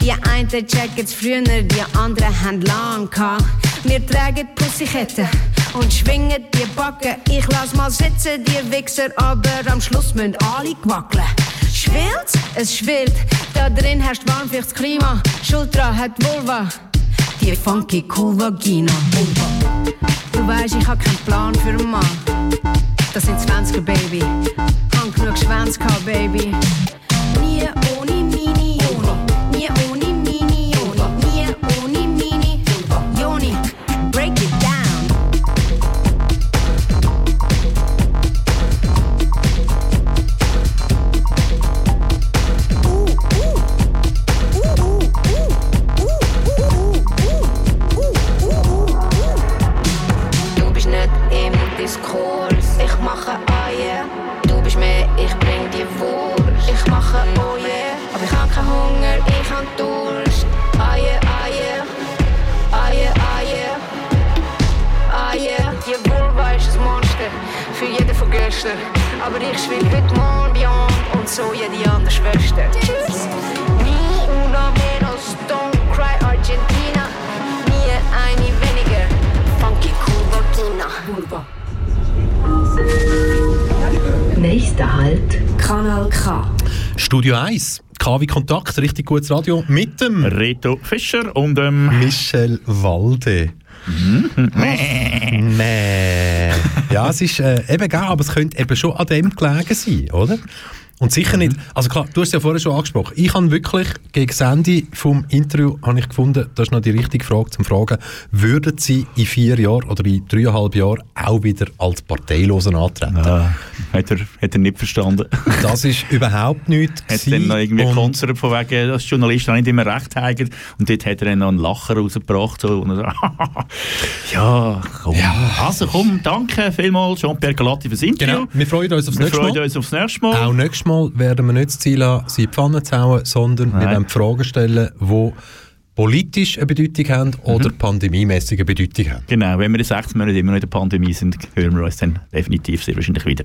Die einen checken's früher, die anderen haben lang gehabt. Wir tragen Pussyketten und schwingen die Backen. Ich lass mal sitzen, die Wichser, aber am Schluss müssen alle wackeln. Schwillt? Es schwillt. Da drin herrscht warm fürs Klima. Schultra hat Vulva. Die funky cool Vagina. Du weißt, ich hab keinen Plan für einen Mann. Das sind 20er, Baby. Hab genug Schwänze gehabt, Baby. Nie Diskurs. Ich mache yeah. Du bist mehr, ich bring dir Wurst. Ich mache yeah. Aber ich hab keinen Hunger, ich hab Durst. Yeah, ah yeah. Ah yeah. Die Vulva ist ein Monster. Für jeden von gestern. Aber ich schwill heute morgen Beyond und so jede andere Schwester. Tschüss. Nächster Halt, Kanal K. Studio 1, KW Kontakt, richtig gutes Radio mit dem Reto Fischer und ähm, Michel Walde. Nee. Ja, es ist äh, eben geil, aber es könnte eben schon an dem gelegen sein, oder? Und sicher nicht, also klar, du hast es ja vorher schon angesprochen, ich habe wirklich gegen das Ende vom Interview habe ich gefunden, das ist noch die richtige Frage zum Fragen, würden Sie in vier Jahren oder in dreieinhalb Jahren auch wieder als Parteilosen antreten? Ah, hat, er, hat er nicht verstanden. Das ist überhaupt nichts Hat dann noch irgendwie Konzert von wegen, dass Journalisten nicht immer recht haben. Und dort hat er dann noch einen Lacher rausgebracht. So, und so, ja, komm. Also komm, danke vielmals Jean-Pierre Galatti fürs Interview. Genau, wir freuen uns aufs Wir nächste freuen Mal. uns aufs nächste Mal. Auch nächstes Mal werden wir nicht das Ziel haben, sie in die Pfanne zu hauen, sondern wir Nein. werden Fragen stellen, die politisch eine Bedeutung haben oder pandemiemäßige Bedeutung haben. Genau, wenn wir in sechs Monaten immer noch in der Pandemie sind, hören wir uns dann definitiv sehr wahrscheinlich wieder.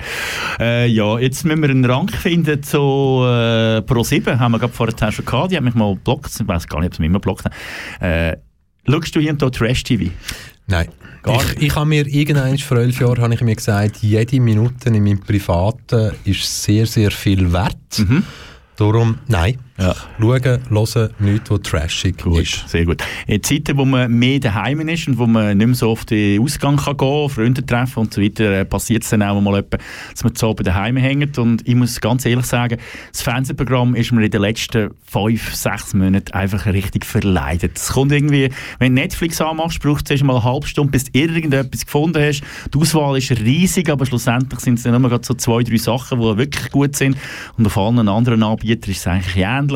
Äh, ja, jetzt müssen wir einen Rang finden zu äh, Pro7, haben wir gerade vorher schon gehabt, die haben mich mal geblockt, ich weiß gar nicht, ob sie mich immer geblockt haben. Äh, schaust du hier und da Trash-TV? Nein. Ich, ich habe mir irgendwann vor elf Jahren habe ich mir gesagt, jede Minute in meinem Privaten ist sehr, sehr viel wert. Mhm. Darum, nein. Schauen, hören, nichts, was trashig ist. Sehr gut. In Zeiten, wo man mehr daheim ist und wo man nicht mehr so oft in den Ausgang kann gehen Freunde treffen und so weiter, äh, passiert es dann auch mal etwa, dass man zu Abend daheim hängt. Und ich muss ganz ehrlich sagen, das Fernsehprogramm ist mir in den letzten fünf, sechs Monaten einfach richtig verleidet. Es kommt irgendwie, wenn du Netflix anmachst, braucht es mal eine halbe Stunde, bis du irgendetwas gefunden hast. Die Auswahl ist riesig, aber schlussendlich sind es dann immer so zwei, drei Sachen, die wirklich gut sind. Und auf allen anderen Anbietern ist es eigentlich ähnlich.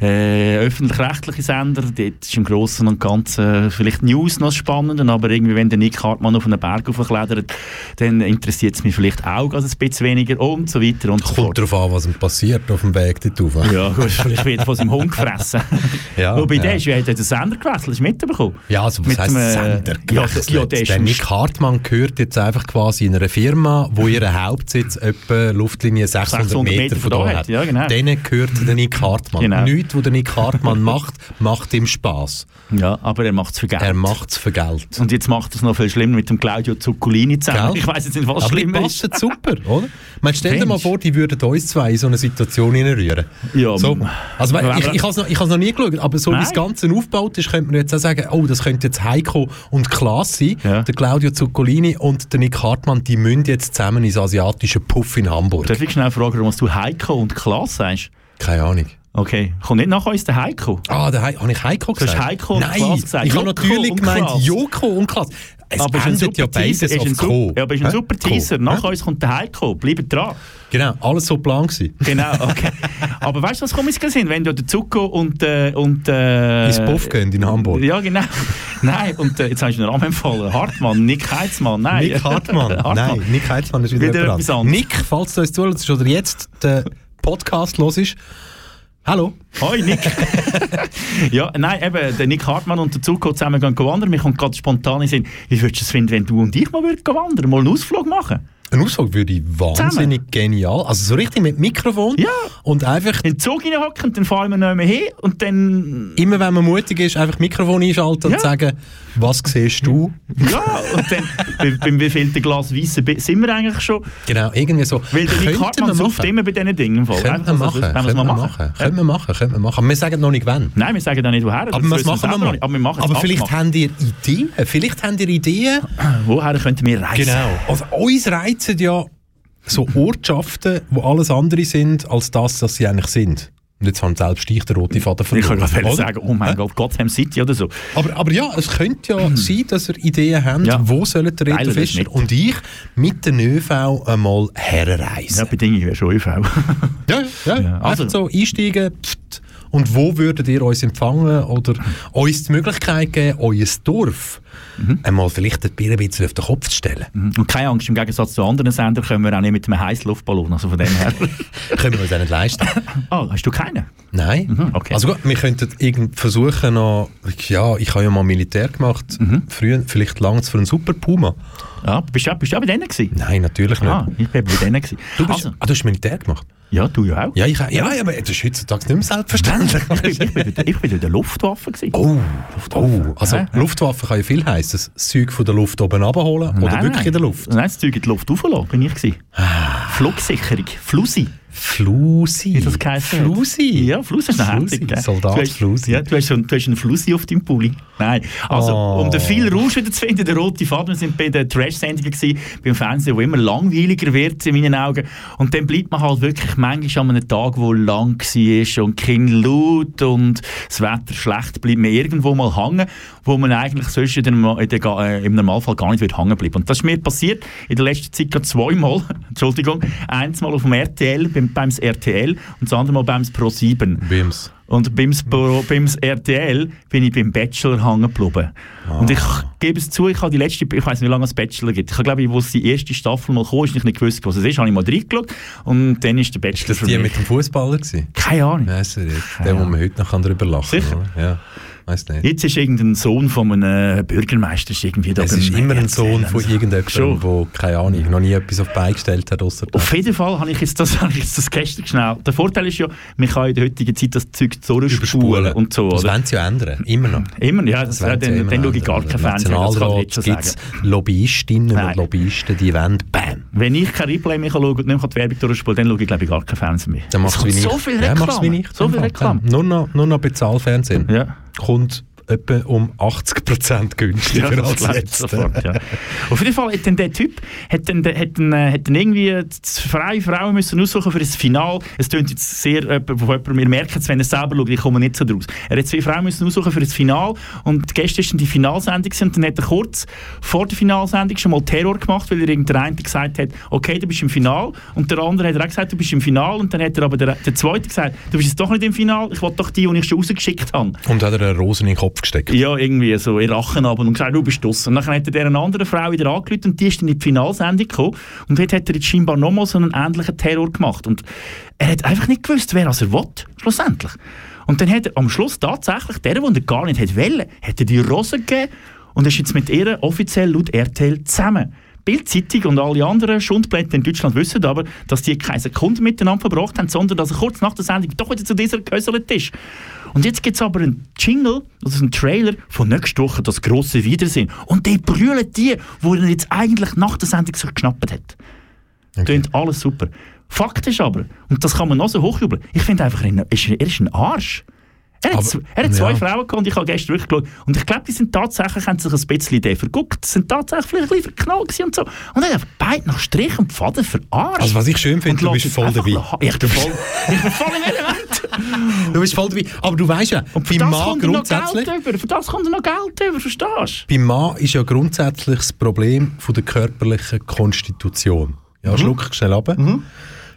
Äh, öffentlich-rechtliche Sender, dort ist im Großen und Ganzen vielleicht News noch spannend, aber irgendwie, wenn der Nick Hartmann auf einen Berg aufklettert, dann interessiert es mich vielleicht auch also ein bisschen weniger und so weiter und so Kommt darauf an, was ihm passiert auf dem Weg dort rauf. Ja, gut, vielleicht wird er von seinem Hund gefressen. Ja, Wobei ja. der ist, ja, hat den Sender gewechselt, hast du mitbekommen? Ja, also was Mit heisst äh, Sender ja, gewechselt? ja, der ist der im Nick Hartmann gehört jetzt einfach quasi in einer Firma, wo ihren Hauptsitz etwa Luftlinie 600, 600 Meter Meter von da hat. ja, genau. Denen gehört der Nick Hartmann. Genau. Nichts, was der Nick Hartmann macht, macht ihm Spass. Ja, aber er macht es für Geld. Er macht es für Geld. Und jetzt macht er es noch viel schlimmer mit dem Claudio Zuccolini zusammen. Gell? Ich weiß jetzt nicht, was Aber die schlimmer ist. passen super, oder? Man stell dir mal vor, die würden uns zwei in so eine Situation hineinrühren. Ja, so. Also, aber- ich, ich habe es noch, ich noch nie geschaut, aber so wie das Nein. Ganze aufgebaut ist, könnte man jetzt auch sagen, oh, das könnte jetzt Heiko und Klaas sein, der Claudio Zuccolini und der Nick Hartmann, die müssen jetzt zusammen ins asiatische Puff in Hamburg. Darf ich schnell fragen, was du Heiko und Klaas sagst? Keine Ahnung. Okay, kommt nicht nach uns der Heiko? Ah, der He habe ich Heiko Du hast gesagt? Heiko und Nein, Klaas gesagt. ich habe natürlich gemeint. Joko und Klaas. Es aber ist ein endet ja beides Ist ein, Co. Ja, aber ist ein Hä? super. Teaser. Hä? Nach uns kommt der Heiko. Bleibt dran. Genau, alles so plan gewesen. Genau, okay. aber weißt du, was komisch sind? Wenn du der Zucco und. Äh, und äh, Ins Puff gehen in Hamburg. Ja, genau. Nein, und äh, jetzt hast du den Namen empfohlen. Hartmann, Nick Heitzmann. Nein. Nick Hartmann. Hartmann. Nein, Nick Heitzmann ist wieder, Wieder etwas anderes. Nick, falls du uns zuhörst oder jetzt den Podcast los ist. Hallo. Hoi Nick. ja, nein, eben, der Nick Hartmann und der Zuko zusammen gehen wandern. Mir kommt gerade spontan in Sinn, wie würdest du es finden, wenn du und ich mal würden wandern, mal einen Ausflug machen? Ein Ausflug würde ich wahnsinnig genial. Also so richtig mit Mikrofon. Ja. Und einfach. In den Zug reinhocken, dann fahren wir nicht mehr hin und dann... Immer wenn man mutig ist, einfach Mikrofon einschalten Ja. und sagen, was siehst du? Ja, und dann, bei- beim wievielten Glas Weisse sind wir eigentlich schon? Genau, irgendwie so. Weil der Nick Hartmann sucht machen. immer bei diesen Dingen. im Fall. Könnten wir Also, machen. Wenn wir machen. machen. Könnten wir machen. Könnten wir machen. Wir sagen noch nicht wann. Nein, wir sagen da nicht woher. das Aber wissen machen wir mal? noch. Aber wir machen Aber vielleicht abgemacht. habt ihr Ideen. Vielleicht habt ihr Ideen. Woher könnten wir reisen? Genau. Also, uns reizen ja so Ortschaften, die alles andere sind, als das, was sie eigentlich sind. Und jetzt haben selbst ich den roten Faden Ich verloren. kann gerade oder? sagen, oh mein Gott, Gotham City oder so. Aber, aber ja, es könnte ja sein, dass ihr Ideen habt, Ja. wo sollen der Reto Fischer und ich mit den ÖV einmal herreisen. Ja, Bedingung wäre schon ÖV. Ja, ja, ja. Also also- so einsteigen. Pft. Und wo würdet ihr uns empfangen oder uns die Möglichkeit geben, euer Dorf einmal vielleicht ein bisschen auf den Kopf zu stellen? Und keine Angst, im Gegensatz zu anderen Sendern können wir auch nicht mit einem Heißluftballon. Also von dem her. Können wir uns auch nicht leisten. oh, hast du keinen? Nein. Mhm, okay. Also gut, wir könnten irgend versuchen noch, ja, ich habe ja mal Militär gemacht, Mhm. früher, vielleicht lange für einen Super Puma. Ja, bist du, bist du auch bei denen gewesen? Nein, natürlich nicht. Ah, ich bin bei denen gewesen. Du, bist, also, ah, du hast Militär gemacht? ja, du ja auch. Ja, ich, ja, ja, aber das ist heutzutage nicht mehr selbstverständlich. ich, bin in der Luftwaffe gewesen. Oh, oh, also Ja. Luftwaffe kann ja viel heißen. Das Zeug von der Luft oben abholen oder Nein, wirklich in der Luft? Nein, das Zeug in die Luft rauflassen, bin ich gewesen. Flugsicherung, Flusi. Flusi. Wie das geheißen. Flusi? Ja, Flusi ist ein Flusi, Herzig? Soldat Du hast- Flusi. Ja, du hast, so, du hast einen Flusi auf deinem Pulli. Nein, also Oh. um den viel Rausch wieder zu finden, der rote Faden, wir sind bei den Trash-Sendungen beim Fernsehen, wo immer langweiliger wird in meinen Augen. Und dann bleibt man halt wirklich manchmal an einem Tag, wo lang war und kein laut und das Wetter schlecht, bleibt man irgendwo mal hängen, wo man eigentlich sonst in der, in der, äh, im Normalfall gar nicht wird hängen bleiben. Und das ist mir passiert in der letzten Zeit gerade zweimal, Entschuldigung, eins Mal auf dem RTL, beim, beim RTL und das andere Mal beim Pro 7. Bims. Und beim, beim RTL bin ich beim Bachelor hängen geblieben. Und ich gebe es zu, ich habe die letzte, ich weiß nicht, wie lange es Bachelor gibt. Ich glaube ich, wo die erste Staffel mal kam, ist ich nicht gewusst, was es ist, habe ich mal reingeschaut und dann ist der Bachelor Das für die mich. mit dem Fußballer gewesen? Keine Ahnung. Ich nicht. Der, wo man heute noch darüber lachen Sicher? kann. oder? Ja, weiß nicht. Jetzt ist irgendein Sohn von einem Bürgermeister ist irgendwie da Es ist immer ein. Sohn von irgendjemandem, der, keine Ahnung, noch nie etwas auf die Beine gestellt hat, ausser das. Auf jeden Fall habe ich jetzt das, habe ich jetzt das gestern schnell. Der Vorteil ist ja, man kann in der heutigen Zeit das Zeug zurückspulen und so. Das oder? wollen sie ja ändern, immer noch. Immer, ja, das, ja, wollen sie dann, dann noch schaue ich gar ändern. kein Im Fernsehen, das kann ich jetzt schon sagen. es Lobbyistinnen Nein. und Lobbyisten, die wollen BAM. Wenn ich kein Replay mehr schauen kann und nicht mehr die Werbung durchspielen dann schaue ich glaube ich gar kein Fernsehen mehr. Dann machst Es du wie so viel Ja, Reklame. machst du wie ich. So viel Reklame. Nur noch, nur noch Bezahlfernsehen. Ja. Kommt etwa um 80% günstiger Ja, als jetzt. sofort, ja. Auf jeden Fall hat dann der Typ hat dann, hat dann, äh, hat dann irgendwie freie Frauen müssen aussuchen für das Final. Es klingt jetzt sehr, äh, wir merken es, wenn er selber schaut, ich komme nicht so draus. Er hat zwei Frauen müssen aussuchen für das Final und gestern war die Finalsendung und dann hat er kurz vor der Finalsendung schon mal Terror gemacht, weil er irgendein eine gesagt hat, okay, du bist im Final und der andere hat er auch gesagt, du bist im Final und dann hat er aber der, der zweite gesagt, du bist jetzt doch nicht im Final, ich will doch die, die ich schon rausgeschickt habe. Und hat er eine Rose in den Kopf gesteckt. Ja, irgendwie so in Rachen aber und gesagt, du bist draussen. Und dann hat er der eine andere Frau wieder angerufen und die ist dann in die Finalsendung gekommen. Und dort hat er jetzt scheinbar nochmal so einen ähnlichen Terror gemacht. Und er hat einfach nicht gewusst, wer also will, schlussendlich. Und dann hat er am Schluss tatsächlich, der, der er gar nicht wollen, hat er die Rose gegeben und ist jetzt mit ihr offiziell laut RTL zusammen. Bildzeitung und alle anderen Schundblätter in Deutschland wissen aber, dass die keine Sekunde miteinander verbracht haben, sondern dass er kurz nach der Sendung doch wieder zu dieser gehäuselt ist. Und jetzt gibt es aber einen Jingle, also einen Trailer von nächster Woche, das grosse Wiedersehen. Und die brüllen die, wo er jetzt eigentlich nach der Sendung sich geschnappt hat. Klingt alles super. Fakt ist aber, und das kann man noch so hochjubeln, ich finde einfach, er ist, er ist ein Arsch. Er hat, Aber- er hat zwei ja. Frauen gehabt und ich habe gestern wirklich geschaut. Und ich glaube, die sind tatsächlich, haben sich ein bisschen Idee verguckt. Sind tatsächlich vielleicht ein bisschen verknallt und so. Und er hat einfach beide nach Strich und Faden verarscht. Also was ich schön finde, du bist voll dabei. Ich bin voll, ich bin voll im. Du bist voll dabei. Aber du weißt ja, Und beim das Mann kommt noch grundsätzlich... Geld über. Für das kommt er noch Geld über, verstehst du? Beim Mann ist ja grundsätzlich das Problem von der körperlichen Konstitution. Ja, Mhm. schluck ich schnell ab.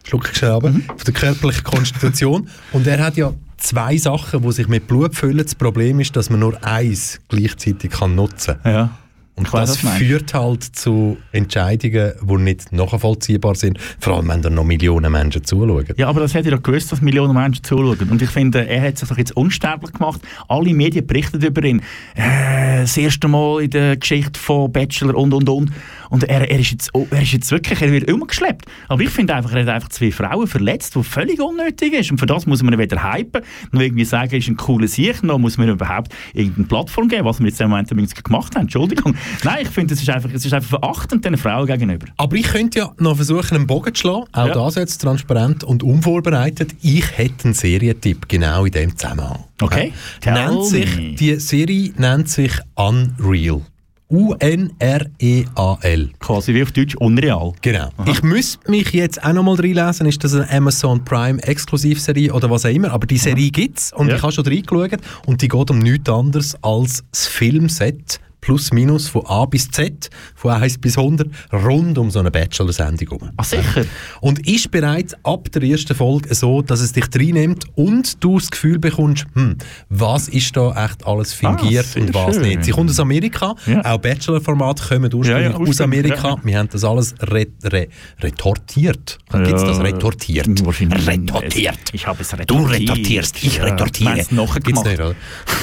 Schluck ich schnell ab. Von der körperlichen Konstitution. Und er hat ja zwei Sachen, die sich mit Blut füllen. Das Problem ist, dass man nur eins gleichzeitig kann nutzen kann. Ja. Und Ich das meinst. führt halt zu Entscheidungen, die nicht nachvollziehbar sind. Vor allem, wenn da noch Millionen Menschen zuschauen. Ja, aber das hätte er ja gewusst, dass Millionen Menschen zuschauen. Und ich finde, er hat sich doch jetzt unsterblich gemacht. Alle Medien berichten über ihn. Äh, das erste Mal in der Geschichte von Bachelor und und und. Und er, er, ist jetzt, oh, er ist jetzt wirklich, er wird umgeschleppt. Aber ich finde einfach, er hat einfach zwei Frauen verletzt, was völlig unnötig ist. Und für das muss man ihn wieder hypen. Nur irgendwie sagen, er ist ein cooler Sieg. Noch muss man ihm überhaupt irgendeine Plattform geben, was wir jetzt im Moment übrigens gemacht haben. Entschuldigung. Nein, ich finde, es ist einfach, es ist einfach verachtend den Frauen gegenüber. Aber ich könnte ja noch versuchen, einen Bogen zu schlagen. Auch Ja. das jetzt transparent und unvorbereitet. Ich hätte einen Serientipp genau in dem Zusammenhang. Okay. Tell Nennt sich, die Serie nennt sich Unreal. U-N-R-E-A-L. Quasi wie auf Deutsch unreal. Genau. Ich müsste mich jetzt auch noch mal reinlesen, ist das eine Amazon Prime Exklusivserie oder was auch immer, aber die Serie gibt's und Ja. ich habe schon reingeschaut und die geht um nichts anderes als das Filmset plus minus von A bis Z, von 1 bis 100, rund um so eine Bachelor-Sendung herum. Ach sicher? Und ist bereits ab der ersten Folge so, dass es dich reinnimmt und du das Gefühl bekommst, hm, was ist da echt alles fingiert Ah, und was schön. nicht. Sie kommt aus Amerika, Ja. auch Bachelor-Formate kommen ursprünglich Ja, ja, aus Amerika. Wir haben das alles re re retortiert. Gibt es das? Retortiert. Retortiert. Ich habe es Du retortiert. retortierst, ich retortiere. du nachher Gibt's gemacht? nicht, oder?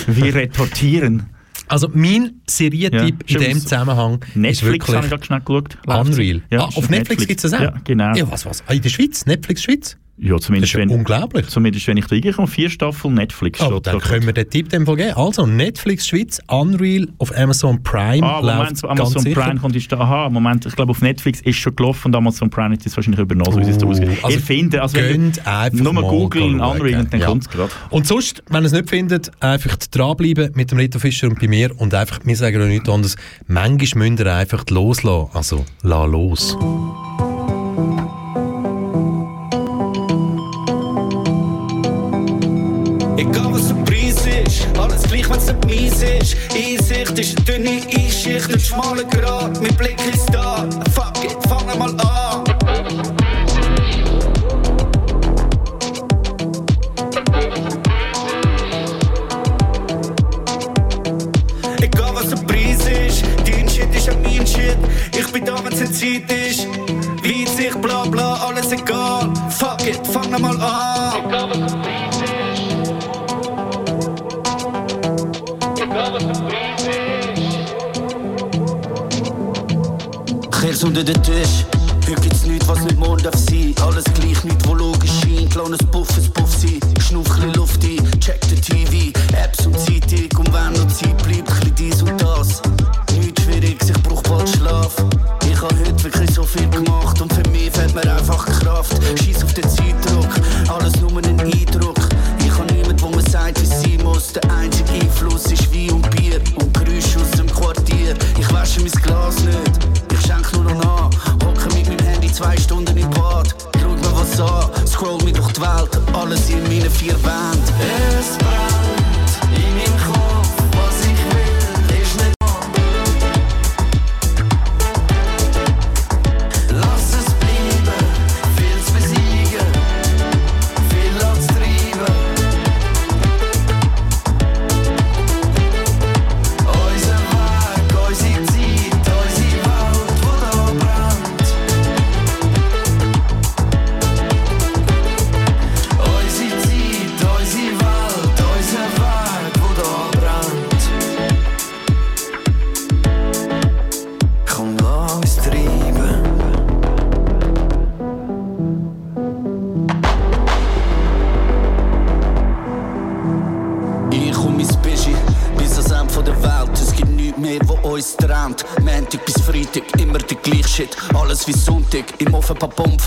Wir retortieren. Also mein Serientipp Ja, in dem. Zusammenhang ist Netflix habe ich wirklich gerade schnell geschaut. Unreal. Ja, ah, auf Netflix, gibt es das auch? Ja, genau. Ja, was, was? Ah, in der Schweiz? Netflix Schweiz? Ja, zumindest Das ist ja wenn, unglaublich. zumindest wenn ich da reinkomme, vier Staffeln Netflix. Aber steht dann da können wir den Tipp dem Fall geben. Also, Netflix Schweiz, Unreal auf Amazon Prime Ah, läuft Moment, ganz Amazon sicher. Prime kommt ist da. Aha, Moment, ich glaube auf Netflix ist schon gelaufen und Amazon Prime hat es wahrscheinlich übernommen, so wie es Oh, ausgeht. also Ihr findet, also wenn Gönnt ihr einfach nur mal googeln. Unreal und dann Ja. kommt es gerade. Und sonst, wenn ihr es nicht findet, einfach dranbleiben mit dem Rito Fischer und bei mir und einfach, wir sagen euch nichts anderes, manchmal müsst ihr einfach loslassen. Also, la los. Mies. Einsicht ist eine dünne Einschicht, ein schmaler Grat, mein Blick ist da. Fuck it, fangen mal an. Egal was der Preis ist, dein Shit ist ja mein Shit. Ich bin da, wenn's in Zeit ist. Weitsicht, bla bla, alles egal. Fuck it, fangen mal an. Egal was der Kehr's unter den Tisch. Heute gibt's nichts, was nicht morgen darf sein. Alles gleich, nichts, wo logisch scheint. Kleines Puff, es Puff sein. Schnuff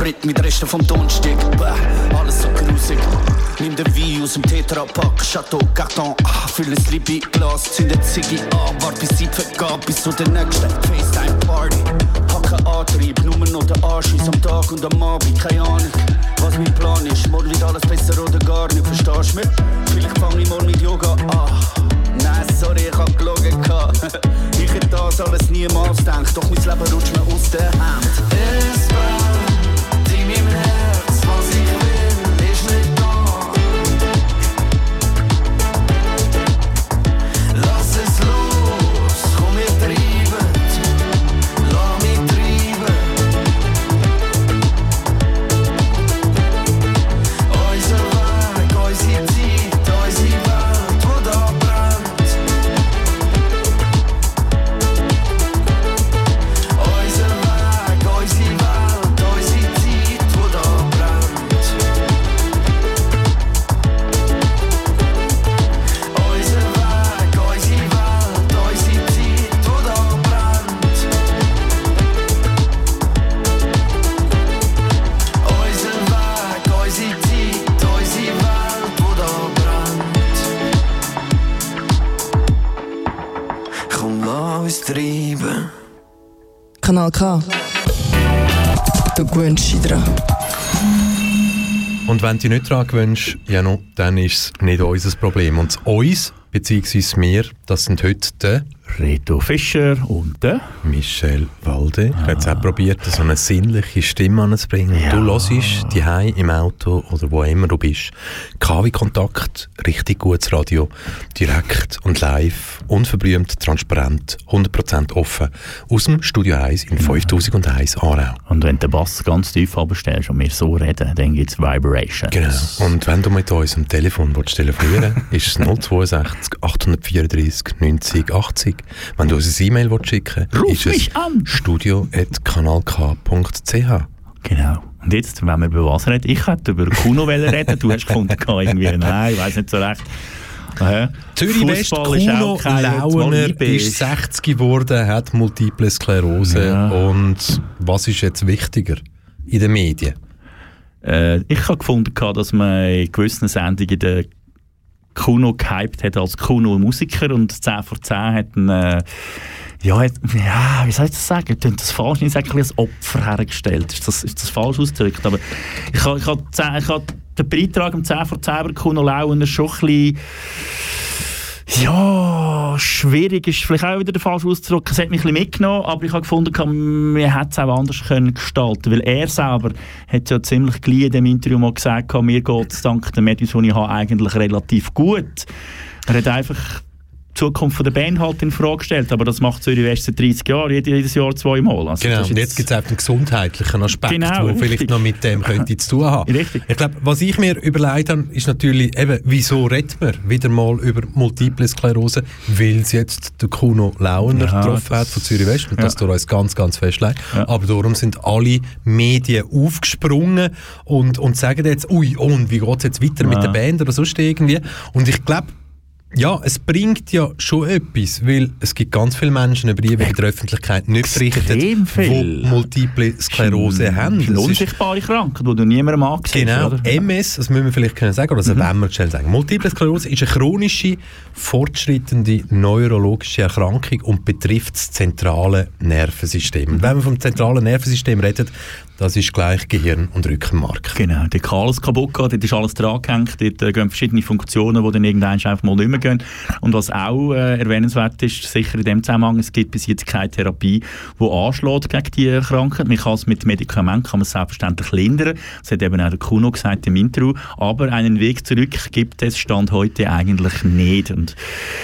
frites mit Resten vom Donnerstag. Bäh, alles so grusig. Nimm den Wein aus dem Tetra-Pack, Chateau, Carton, ah, füll ein Libi-Glas, zünd eine Ziggy an, wart bis Zeit vergeht, bis zu der nächsten K. Du gewöhnst dich dran. Und wenn du nicht daran gewöhnst, ja, no, dann ist es nicht unser Problem. Und uns, beziehungsweise wir, das sind heute der Reto Fischer und der Michel Walde. Ich habe auch probiert, so eine sinnliche Stimme anzubringen. Ja. Du hörst die im Auto oder wo immer du bist. KW-Kontakt, richtig gutes Radio, direkt und live, unverblümt, transparent, 100% offen, aus dem Studio 1 in 5001 Aarau. Und wenn du den Bass ganz tief abstellst und wir so reden, dann gibt es Vibrations. Genau. Und wenn du mit uns am Telefon willst telefonieren willst, ist es 062 834 90 80. Wenn du uns ein E-Mail willst schicken Ruf ist es studio.kanalk.ch. Genau. Und jetzt, wenn wir über was reden, ich hätte über Kuno reden, du hast gefunden, irgendwie, nein, ich weiß nicht so recht. Äh, Zürich West, Kuno Launer ist 60 geworden, hat Multiple Sklerose. Ja. Und was ist jetzt wichtiger in den Medien? Äh, ich habe gefunden, dass man in gewissen Sendungen den Kuno gehypt hat als Kuno-Musiker und 10 vor 10 hat einen, äh, ja, hat, ja, wie soll ich das sagen? Ich das falsch nicht sagen, als Opfer hergestellt. Ist das, ist das falsch ausgedrückt? Aber ich habe ich zehn- ich habe den Beitrag um 10 vor 10 über Kuno Launer schon ein bisschen ja, schwierig ist vielleicht auch wieder der falsche Ausdruck. Es hat mich ein bisschen mitgenommen, aber ich habe gefunden, man hätte es auch anders können gestalten Weil er selber hat ja ziemlich gleich in dem Interview mal gesagt, mir geht es dank den Medien, die ich habe, eigentlich relativ gut. Er hat einfach Zukunft von der Band halt in Frage gestellt, aber das macht Zürich West seit 30 Jahren, jedes, Jahr zweimal. Also Genau, und jetzt gibt es auch den gesundheitlichen Aspekt, Genau, der vielleicht noch mit dem könnte zu tun haben. Richtig. Ich glaube, was ich mir überlegt habe, ist natürlich eben, wieso redet man wieder mal über Multiple Sklerose, weil es jetzt der Kuno Launer Ja, getroffen hat von Zürich West und ja. das durch uns ganz, ganz festlegt. Ja. Aber darum sind alle Medien aufgesprungen und, und sagen jetzt, ui, und wie geht es jetzt weiter mit Ja. der Band oder sonst irgendwie. Und ich glaube, ja, es bringt ja schon etwas, weil es gibt ganz viele Menschen, über die wir in der Öffentlichkeit nicht viel. die Multiple Sklerose haben. Das ist eine unsichtbare Krankheit, die du niemandem ansiehst. Genau, oder? MS, das müssen wir vielleicht können sagen, oder das wollen wir schnell sagen. Multiple Sklerose ist eine chronische, fortschreitende neurologische Erkrankung und betrifft das zentrale Nervensystem. Und wenn wir vom zentralen Nervensystem reden, das ist gleich Gehirn und Rückenmark. Genau, dort kann alles kaputt gehen, dort ist alles dran gehängt, dort äh, gehen verschiedene Funktionen, die dann irgendwann einfach mal nicht mehr gehen. Und was auch äh, erwähnenswert ist, sicher in dem Zusammenhang, es gibt bis jetzt keine Therapie, die anschlägt gegen die Krankheit. Man kann es mit Medikamenten kann man selbstverständlich lindern. Das hat eben auch der Kuno gesagt im Interview. Aber einen Weg zurück gibt es Stand heute eigentlich nicht. Und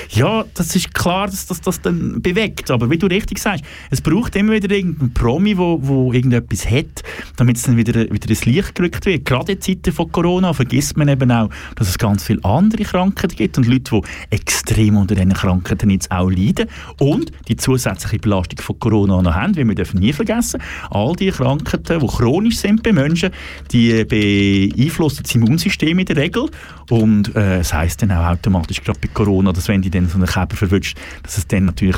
ja, das ist klar, dass das das dann bewegt. Aber wie du richtig sagst, es braucht immer wieder irgendeinen Promi, wo, wo irgendetwas hat, damit es dann wieder, wieder ins Licht gerückt wird. Gerade in Zeiten von Corona vergisst man eben auch, dass es ganz viele andere Krankheiten gibt und Leute, die extrem unter diesen Krankheiten jetzt auch leiden und die zusätzliche Belastung von Corona noch haben, weil wir dürfen nie vergessen, all die Krankheiten, die chronisch sind bei Menschen, die beeinflussen das Immunsystem in der Regel und äh, es heisst dann auch automatisch, gerade bei Corona, dass wenn die dann so einen Käfer verwünscht, dass es dann natürlich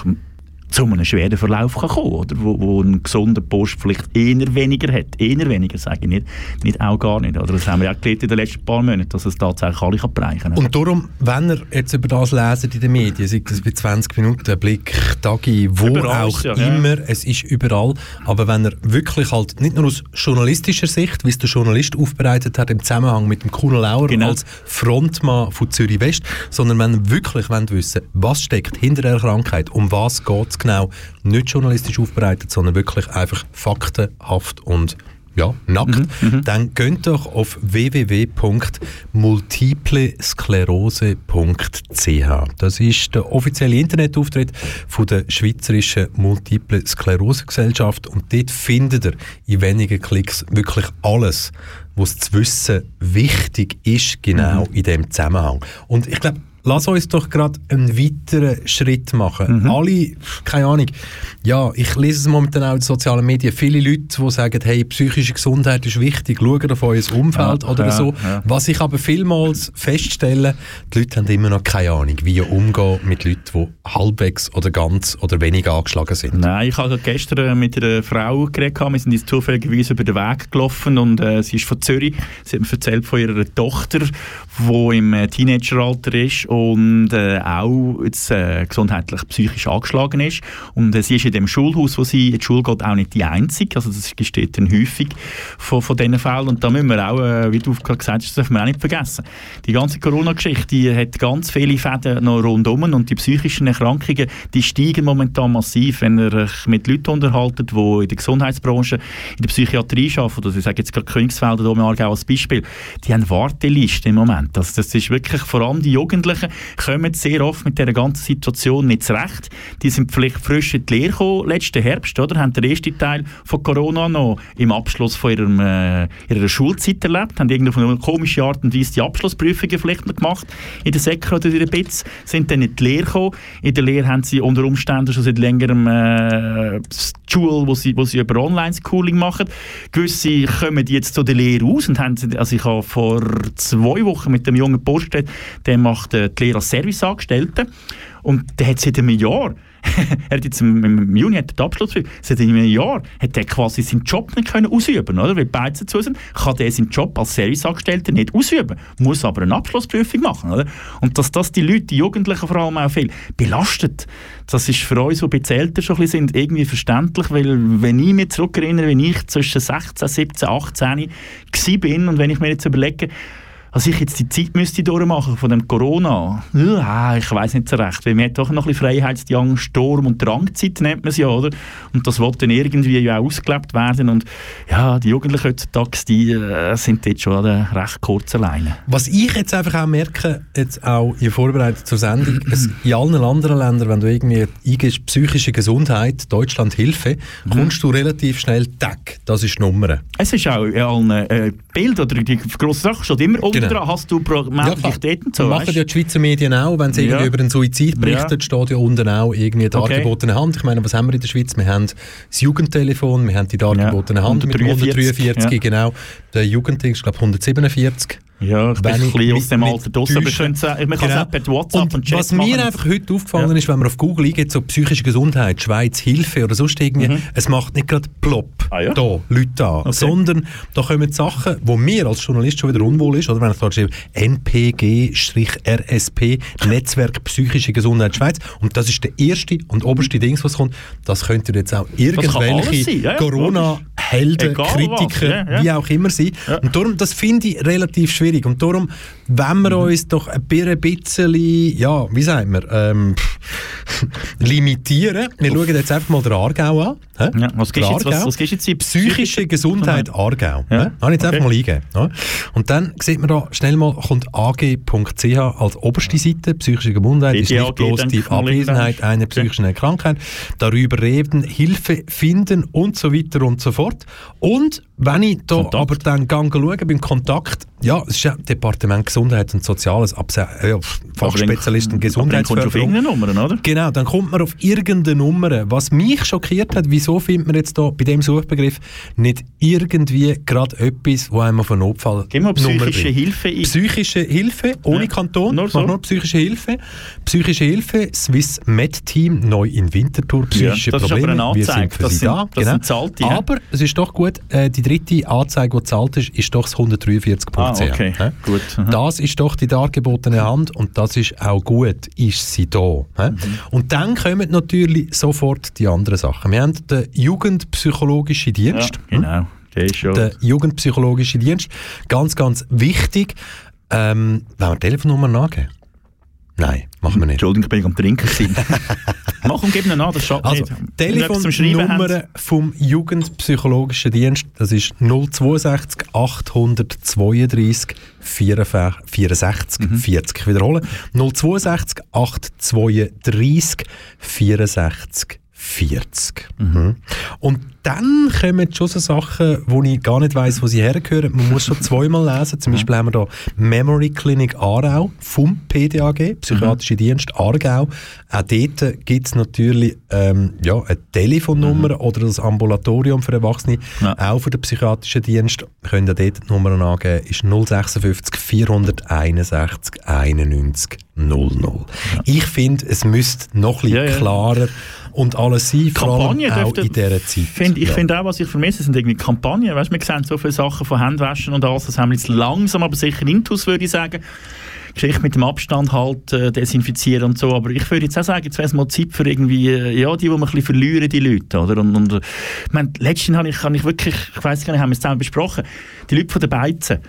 zu einem schweren Verlauf kann kommen oder? Wo, wo ein gesunder Post vielleicht eher weniger hat. Eher weniger, sage ich nicht. Nicht auch gar nicht. Oder? Das haben wir ja gelernt in den letzten paar Monaten, dass es tatsächlich alle kann bereichen kann. Und darum, wenn ihr jetzt über das lesen in den Medien, sei es bei 20 Minuten, Blick, Tagi, wo Überall auch ja, ja. immer, es ist überall, aber wenn er wirklich halt nicht nur aus journalistischer Sicht, wie es der Journalist aufbereitet hat im Zusammenhang mit dem Kuno Lauer Genau. als Frontmann von Zürich West, sondern wenn ihr wirklich wollt wissen was steckt hinter der Krankheit, um was geht es genau, nicht journalistisch aufbereitet, sondern wirklich einfach faktenhaft und ja, nackt, dann geht doch auf www.multiplesklerose.ch. Das ist der offizielle Internetauftritt von der Schweizerischen Multiple Sklerose Gesellschaft und dort findet ihr in wenigen Klicks wirklich alles, was zu wissen wichtig ist, genau in dem Zusammenhang. Und ich glaube, Lass uns doch gerade einen weiteren Schritt machen. Alle, keine Ahnung, ja, ich lese es momentan auch in den sozialen Medien, viele Leute, die sagen, hey, psychische Gesundheit ist wichtig, schaut auf euer Umfeld Ja, oder ja, so. ja. Was ich aber vielmals feststelle, die Leute haben immer noch keine Ahnung, wie umgehen mit Leuten, die halbwegs oder ganz oder wenig angeschlagen sind. Nein, ich habe gestern mit einer Frau geredet, wir sind jetzt zufälligerweise über den Weg gelaufen und äh, sie ist von Zürich. Sie hat mir erzählt von ihrer Tochter, die im äh, Teenageralter ist und äh, auch jetzt, äh, gesundheitlich psychisch angeschlagen ist. Und äh, sie ist in dem Schulhaus, wo sie in die Schule geht, auch nicht die Einzige. Also das gesteht dann häufig von, von diesen Fällen. Und da müssen wir auch, äh, wie du gerade gesagt hast, das dürfen wir auch nicht vergessen. Die ganze Corona-Geschichte, hat ganz viele Fäden noch rundum und die psychischen Erkrankungen, die steigen momentan massiv. Wenn ihr euch mit Leuten unterhaltet, die in der Gesundheitsbranche, in der Psychiatrie arbeiten, oder ich sage jetzt gerade Königsfelder Aargau als Beispiel, die haben Wartelisten im Moment. Also das ist wirklich vor allem die Jugendlichen, Jugendlichen kommen sehr oft mit dieser ganzen Situation nicht zurecht. Die sind vielleicht frisch in die Lehre gekommen, letzten Herbst, oder? Haben den ersten Teil von Corona noch im Abschluss von ihrem, äh, ihrer Schulzeit erlebt, haben irgendwie auf eine komische Art und Weise die Abschlussprüfungen vielleicht noch gemacht in der Sekre oder in der BITS, sind dann in die Lehre gekommen. In der Lehre haben sie unter Umständen schon seit längerem äh, die Schule, wo sie, wo sie über Online-Schooling machen. Gewisse kommen jetzt zu der Lehre aus und haben, also ich habe vor zwei Wochen mit dem jungen geredet, der macht äh, Lehre als Serviceangestellte und der hat seit einem Jahr er hat jetzt im, im Juni hat den Abschluss seit einem Jahr hat er quasi seinen Job nicht können ausüben oder? Weil beide zu sind, kann er seinen Job als Serviceangestellter nicht ausüben, muss aber eine Abschlussprüfung machen. Oder? Und dass das die Leute, die Jugendlichen vor allem auch viel, belastet, das ist für uns, die bisschen älter schon ein bisschen sind, irgendwie verständlich, weil wenn ich mich zurückerinnere, wenn ich zwischen 16, 17, 18 war und wenn ich mir jetzt überlege, als ich jetzt die Zeit müsste durchmachen von dem Corona, ja, ich weiß nicht so recht, weil man hat doch noch ein bisschen Freiheitsdrang, Sturm- und Drangzeit nennt man es ja, oder? Und das wird dann irgendwie ja auch ausgelebt werden und ja, die Jugendlichen heutzutage, die äh, sind jetzt schon an der recht kurzen Leine. Was ich jetzt einfach auch merke, jetzt auch in Vorbereitung zur Sendung, es, in allen anderen Ländern, wenn du irgendwie eingibst, psychische Gesundheit, Deutschland Hilfe, mhm. kommst du relativ schnell, tack, das ist die Nummer. Es ist auch in allen äh, Bildern oder die grossen Sachen schon immer genau dran hast du meldest ja, dich dort so. machen ja die Schweizer Medien auch, wenn sie ja. über einen Suizid berichtet, ja. steht ja unten auch irgendwie die okay. dargebotene Hand. Ich meine, was haben wir in der Schweiz? Wir haben das Jugendtelefon, wir haben die dargebotene Hand 143, mit 143, genau. Der Jugendding ist, glaube ich, 147. Ja, ich bin ein bisschen aus dem Alter draussen, aber ich man kann es auch per WhatsApp und, und Chat Was mir einfach heute aufgefallen ja. ist, wenn man auf Google eingeht, so psychische Gesundheit, Schweiz, Hilfe oder sonst irgendwie, mhm. es macht nicht gerade plopp ah, ja? da Leute an, okay. sondern da kommen Sachen, wo mir als Journalist schon wieder unwohl ist, oder wenn ich da schreibe, NPG-RSP, Netzwerk Psychische Gesundheit Schweiz, und das ist der erste und oberste Ding, was kommt, das könnte jetzt auch irgendwelche ja, Corona-Helden, Kritiker, wie auch immer sein. Und darum, das finde ich relativ schwierig schwierig. Und darum, wenn wir mhm. uns doch ein bisschen, ja, wie sagt man, ähm, limitieren. Wir schauen jetzt einfach mal den Aargau an. Ja, was gehst jetzt, was, was jetzt Psychische Gesundheit Aargau. Ja. Habe ich jetzt okay. einfach mal eingegeben. Ja. Und dann sieht man da schnell mal, kommt ag.ch als oberste Seite. Psychische Gesundheit ist nicht bloß die Abwesenheit einer psychischen Krankheit. Darüber reden, Hilfe finden und so weiter und so fort. Und wenn ich da Kontakt. aber dann gang schaue beim Kontakt, ja, es ist ja Departement Gesundheit und Soziales, ja, Fachspezialisten Gesundheitsförderung. Dann kommt man auf irgendeine Nummer, oder? Genau, dann kommt man auf irgendeine Nummer. Was mich schockiert hat, wieso findet man jetzt da bei dem Suchbegriff nicht irgendwie gerade etwas, wo einem auf einen Notfall Gehen wir psychische Hilfe ein. Psychische Hilfe, ohne ja. Kanton, nur, so. nur psychische Hilfe. Psychische Hilfe, Swiss Med Team, neu in Winterthur, psychische ja, das Probleme. Ist aber eine Anzeige. Wir sind für das Sie sind, da. Das genau. sind Zahlte, aber es ist doch gut, äh, die dritte Anzeige, die zahlt ist, ist doch das 143 ah, okay. Ja? Gut. Mhm. Das ist doch die dargebotene Hand und das ist auch gut, ist sie da. Mhm. Und dann kommen natürlich sofort die anderen Sachen. Wir haben den Jugendpsychologischen Dienst. Ja, genau. Der, ist der Jugendpsychologische Dienst. Ganz, ganz wichtig. Ähm, wollen wir Telefonnummer nachgeben? Nein, machen wir nicht. Entschuldigung, ich bin am Trinken. Mach und gib ihn an, das schadet also, nicht. Telefonnummer vom Jugendpsychologischen Dienst, das ist 062 832 64 mhm. 40. Ich wiederhole. 062 832 64 40. Mhm. Und dann kommen schon so Sachen, wo ich gar nicht weiss, wo sie hergehören. Man muss schon zweimal lesen. Zum Beispiel haben wir hier Memory Clinic Aarau vom PDAG, Psychiatrische mhm. Dienst Aargau. Auch dort gibt es natürlich ähm, ja, eine Telefonnummer mhm. oder das Ambulatorium für Erwachsene. Ja. Auch für den Psychiatrischen Dienst können ihr dort die Nummer angeben. ist 056 461 91 00. Ja. Ich finde, es müsste noch ein bisschen ja, klarer und alles sein, vor allem auch in dieser Zeit. Find, ich ja. finde auch, was ich vermisse, sind irgendwie Kampagnen. Weißt, wir sehen so viele Sachen von Handwaschen und alles, das haben wir jetzt langsam, aber sicher intus, würde ich sagen. Geschichte mit dem Abstand halt äh, desinfizieren und so. Aber ich würde jetzt auch sagen, jetzt wäre es mal Zeit für irgendwie, äh, ja, die, die wir ein bisschen verlieren, die Leute, oder? Und, und ich meine, letztens habe ich, habe ich wirklich, ich weiß gar nicht, haben wir es zusammen besprochen, die Leute von den Beizen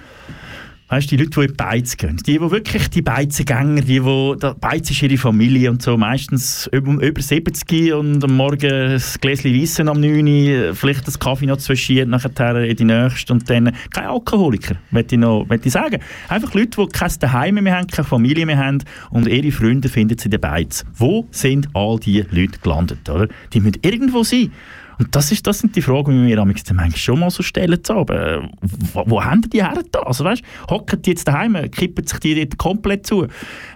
Weißt du, die Leute, die in die Beiz gehen, die, die wirklich die Beizengänger, die, die, Beiz ist ihre Familie und so, meistens über, über 70 und am Morgen ein Gläschen Weissen am 9 Uhr, vielleicht das Kaffee noch zwischen nachher in die nächste und dann kein Alkoholiker, möchte ich noch möchte ich sagen. Einfach Leute, die kein Daheim mehr haben, keine Familie mehr haben und ihre Freunde finden sie in der Beiz. Wo sind all diese Leute gelandet, oder? Die müssen irgendwo sein. Und das, ist, das sind die Fragen, die wir mir manchmal schon mal so stellen. Zu haben. Wo, wo haben die her da? Also weißt, hocken die jetzt daheim, kippen sich die dort komplett zu?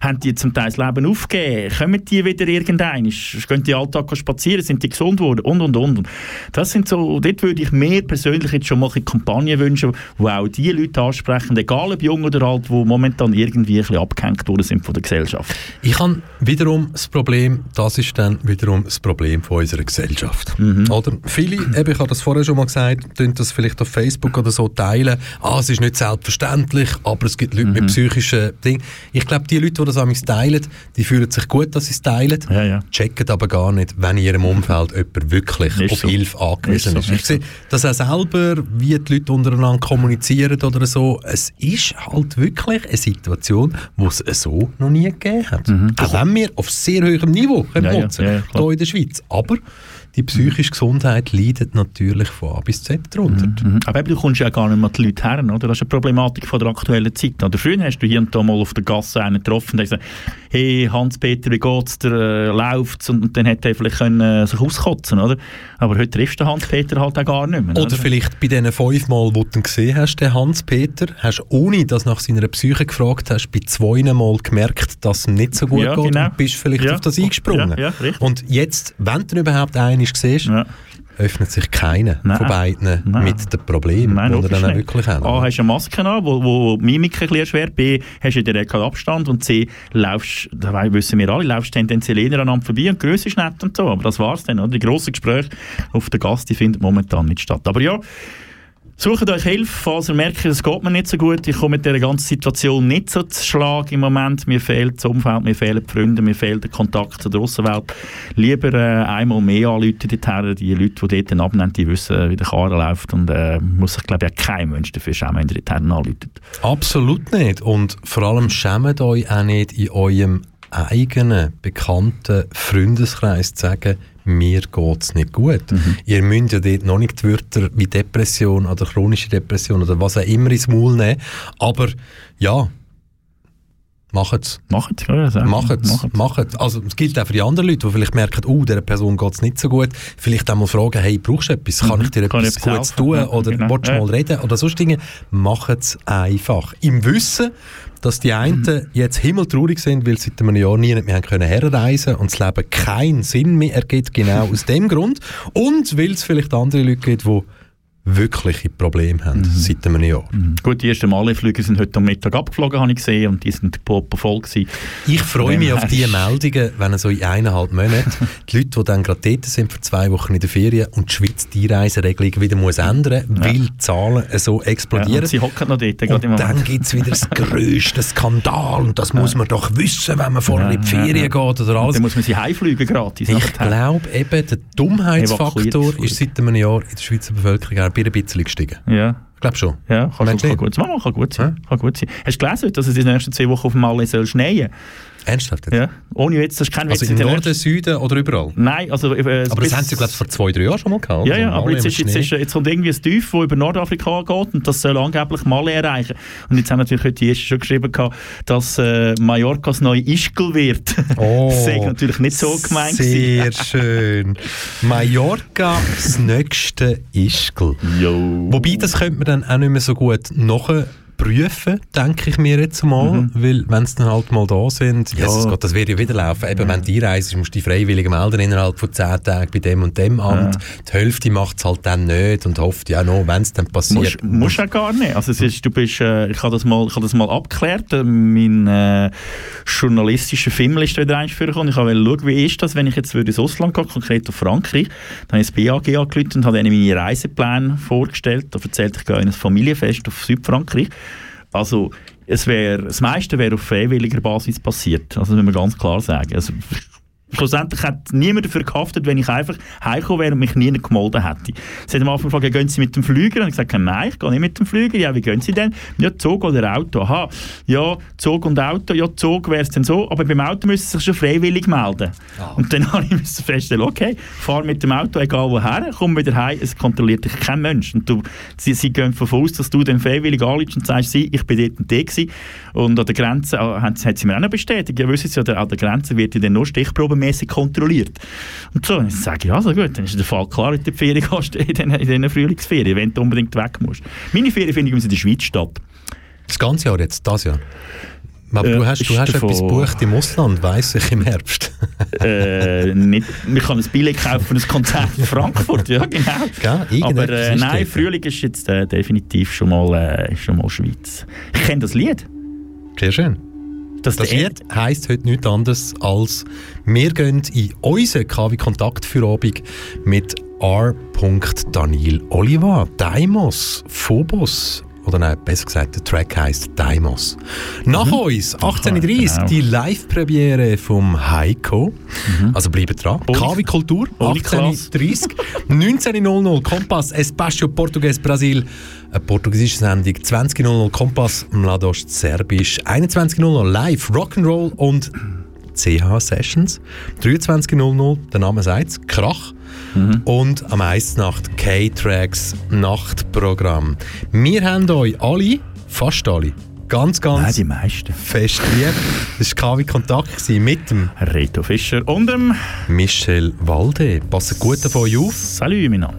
Haben die zum Teil das Leben aufgegeben? Kommen die wieder irgendein? Gehen die Alltag spazieren? Sind die gesund geworden? Und, und, und. Das sind so, dort würde ich mir persönlich jetzt schon mal eine Kampagne wünschen, wo auch die Leute ansprechen, egal ob jung oder alt, die momentan irgendwie ein bisschen abgehängt worden sind von der Gesellschaft. Ich habe wiederum das Problem, das ist dann wiederum das Problem von unserer Gesellschaft. Mhm. Oder? Viele, eben, ich habe das vorher schon mal gesagt, tun das vielleicht auf Facebook oder so teilen. Ah, es ist nicht selbstverständlich, aber es gibt Leute mhm. mit psychischen Dingen. Ich glaube, die Leute, die das amigs teilen, die fühlen sich gut, dass sie es teilen, ja, ja. checken aber gar nicht, wenn in ihrem Umfeld jemand wirklich ist auf so. Hilfe angewiesen ist. So, ist. Ich sehe das auch selber, wie die Leute untereinander kommunizieren oder so. Es ist halt wirklich eine Situation, die es so noch nie gegeben hat. Mhm. Auch wenn wir auf sehr hohem Niveau können ja, nutzen, ja, hier in der Schweiz. Aber die psychische Gesundheit leidet natürlich von A bis Z darunter. Mhm. Aber eben, du kommst ja gar nicht mehr die Leute her, oder? Das ist eine Problematik von der aktuellen Zeit. Oder früher hast du hier und da mal auf der Gasse einen getroffen, der gesagt hey Hans-Peter, wie geht's dir, äh, läuft's? Und, und dann hätte er vielleicht können, äh, sich auskotzen oder? Aber heute triffst du Hans-Peter halt auch gar nicht mehr. Oder, oder? vielleicht bei diesen fünf Mal, wo du ihn gesehen hast, den Hans-Peter, hast du, ohne dass nach seiner Psyche gefragt hast, bei zwei Mal gemerkt, dass es ihm nicht so gut ja, geht genau. und bist vielleicht ja. auf das eingesprungen. Ja, und jetzt, wenn du überhaupt einen siehst, öffnet sich keiner Nein. von beiden Nein. mit dem Problem, Nein, er dann wirklich hat. A, hast du eine Maske an, wo, wo die Mimik ein bisschen erschwert. B, hast du direkt Abstand. Und C, laufst, das wissen wir alle, laufst tendenziell eher aneinander vorbei und die Größe ist nett und so. Aber das war's dann. Oder? Die grossen Gespräche auf der Gast, die finden momentan nicht statt. Aber ja, Sucht euch Hilfe, falls ihr merkt, es geht mir nicht so gut. Ich komme mit dieser ganzen Situation nicht so zu Schlag im Moment. Mir fehlt das Umfeld, mir fehlen die Freunde, mir fehlt der Kontakt zur Aussenwelt. Lieber äh, einmal mehr anrufen dorthin. Die Leute, die dort abnehmen, die wissen, wie der Karren läuft. Und äh, muss sich, glaube ich, auch kein Mensch dafür schämen, wenn ihr dorthin anruft. Absolut nicht. Und vor allem schämt euch auch nicht in eurem eigenen, bekannten Freundeskreis zu sagen, mir geht es nicht gut. Mhm. Ihr müsst ja dort noch nicht die Wörter wie Depression oder chronische Depression oder was auch immer ins Maul nehmen. Aber ja, macht es. Macht es, ja. Macht es. Macht Also es gilt auch für die anderen Leute, die vielleicht merken, oh, dieser Person geht es nicht so gut. Vielleicht auch mal fragen, hey, brauchst du etwas? Kann Mhm. ich dir Kann etwas ich Gutes etwas tun? Oder Genau. willst du mal reden? Oder sonst Dinge. Macht es einfach. Im Wissen, dass die einen Mhm. jetzt himmeltraurig sind, weil sie seit einem Jahr nie mehr haben können herreisen und das Leben keinen Sinn mehr ergibt, genau aus dem Grund. Und weil es vielleicht andere Leute gibt, die wirkliche Probleme haben seit einem Jahr. Gut, die ersten Mali-Flüge sind heute am Mittag abgeflogen, habe ich gesehen, und die sind voll gewesen. Ich freue mich auf her die ist- Meldungen, wenn so in eineinhalb Monaten die Leute, die dann gerade dort sind für zwei Wochen in der Ferien und die Schweiz die Einreiseregelung wieder muss ändern weil die Zahlen so Ja, explodieren. und sie hocken noch dort, gerade im und dann gibt es wieder das grösste Skandal und das muss man doch wissen, wenn man vorher in die Ja, ja, Ferien ja. geht oder alles. Dann muss man sie heimfliegen gratis. Ich glaube eben, der Dummheitsfaktor ist seit einem Jahr in der Schweizer Bevölkerung auch ein bisschen gestiegen. Ja. Ich glaube schon. Ja, kann, kann, nicht? gut, sein. kann gut sein. Kann gut sein. Hast du gelesen, dass es in den nächsten zwei Wochen auf dem Malle soll schneien Ernsthaft jetzt? Ja. Ohne Witz, das ist kein Witz. Also im den Norden, Süden oder überall? Nein, also... Äh, Aber das haben sie, glaube ich, vor zwei, drei Jahren schon mal gehabt. Ja, Also ja, aber Mali jetzt, ist, jetzt, ist, jetzt kommt irgendwie ein Tief, das über Nordafrika geht und das soll angeblich Mali erreichen. Und jetzt haben natürlich heute die Ersten schon geschrieben, gehabt, dass äh, Mallorca das neue Ischgl wird. Oh, das ist natürlich nicht so gemeint. Sehr schön. Mallorca, das nächste Ischgl. Wobei, das könnte man dann auch nicht mehr so gut nachprüfen, denke ich mir jetzt mal. Weil, wenn sie dann halt mal da sind, Ja. Jesus Gott, das wird ja wieder laufen. Eben, wenn du einreist, musst du die freiwillig melden innerhalb von 10 Tagen bei dem und dem Amt. Die Hälfte macht es halt dann nicht und hofft ja noch, wenn es dann passiert. Musst, musst ja gar nicht. Also es ist, du bist, äh, ich habe das mal, ich habe das mal abgeklärt. Äh, mein äh, journalistischer Fimmel ist wieder eingeführt Ich wollte schauen, wie ist das, wenn ich jetzt würde ins Ausland gehe, konkret auf Frankreich. Dann habe ich das BAG angerufen und habe ihnen meine Reisepläne vorgestellt. Da erzählt ich, ich gehe in ein Familienfest auf Südfrankreich. Also es wäre, das meiste wäre auf freiwilliger Basis passiert. Also das müssen wir ganz klar sagen. Also, Schlussendlich hat niemand dafür gehaftet, wenn ich einfach heimgekommen wäre und mich nie gemolden hätte. Sie hat am Anfang gefragt, ja, gehen Sie mit dem Flüger? Und ich gesagt, nein, ich gehe nicht mit dem Flüger. Ja, wie gehen Sie denn? Ja, Zug oder Auto. Aha, ja, Zug und Auto. Ja, Zug wäre es dann so, aber beim Auto müssen Sie sich schon freiwillig melden. Und dann habe ich feststellen, okay, fahr mit dem Auto, egal woher, komm wieder heim, es kontrolliert dich kein Mensch. Und du, sie, sie gehen davon aus, dass du dann freiwillig anrufst und sagst, sie, ich bin dort und dort gewesen. Und an der Grenze, äh, hat, hat sie mir auch noch bestätigt, ja, wissen Sie, an der Grenze wird ja dann nur stichprobenmäßig kontrolliert. Und so, dann sage ich, also gut, dann ist der Fall klar, in der Ferien gehst, in den Frühlingsferien, wenn du unbedingt weg musst. Meine Ferien finde ich uns in der Schweiz statt. Das ganze Jahr jetzt, das Jahr? Aber Äh, du hast, du hast etwas gebucht im Ausland, weiss ich, im Herbst. äh, nicht, ich kann ein Billett kaufen für ein Konzert in Frankfurt, ja genau. Irgendetwas Aber äh, nein. Frühling ist jetzt äh, definitiv schon mal, äh, schon mal Schweiz. Ich kenne das Lied. Sehr schön. Das, Das Lied heisst heute nichts anderes als wir gehen in unseren KW Kontakt für Abend mit R. Daniel Oliva, Daimos, Phobos. Oder nein, besser gesagt, der Track heisst Daimos. Nach uns, 18.30 genau. die Live-Premiere vom Heiko. Also bleibt dran. KW Kultur, ohne Klasse. 18.30 19.00 Kompass, Espacio Portugues Brasil. Eine portugiesische Sendung. 20.00 Kompass, Mladost Serbisch. 21.00 Live Rock'n'Roll und CH Sessions. 23.00, der Name sagt Krach. Und am Eisnacht K-Tracks Nachtprogramm. Wir haben euch alle, fast alle, ganz, ganz Nein, die meisten. fest lieb. Das war KW Kontakt mit dem Reto Fischer und dem Michel Walde. Passt gut auf euch auf. Salut miteinander.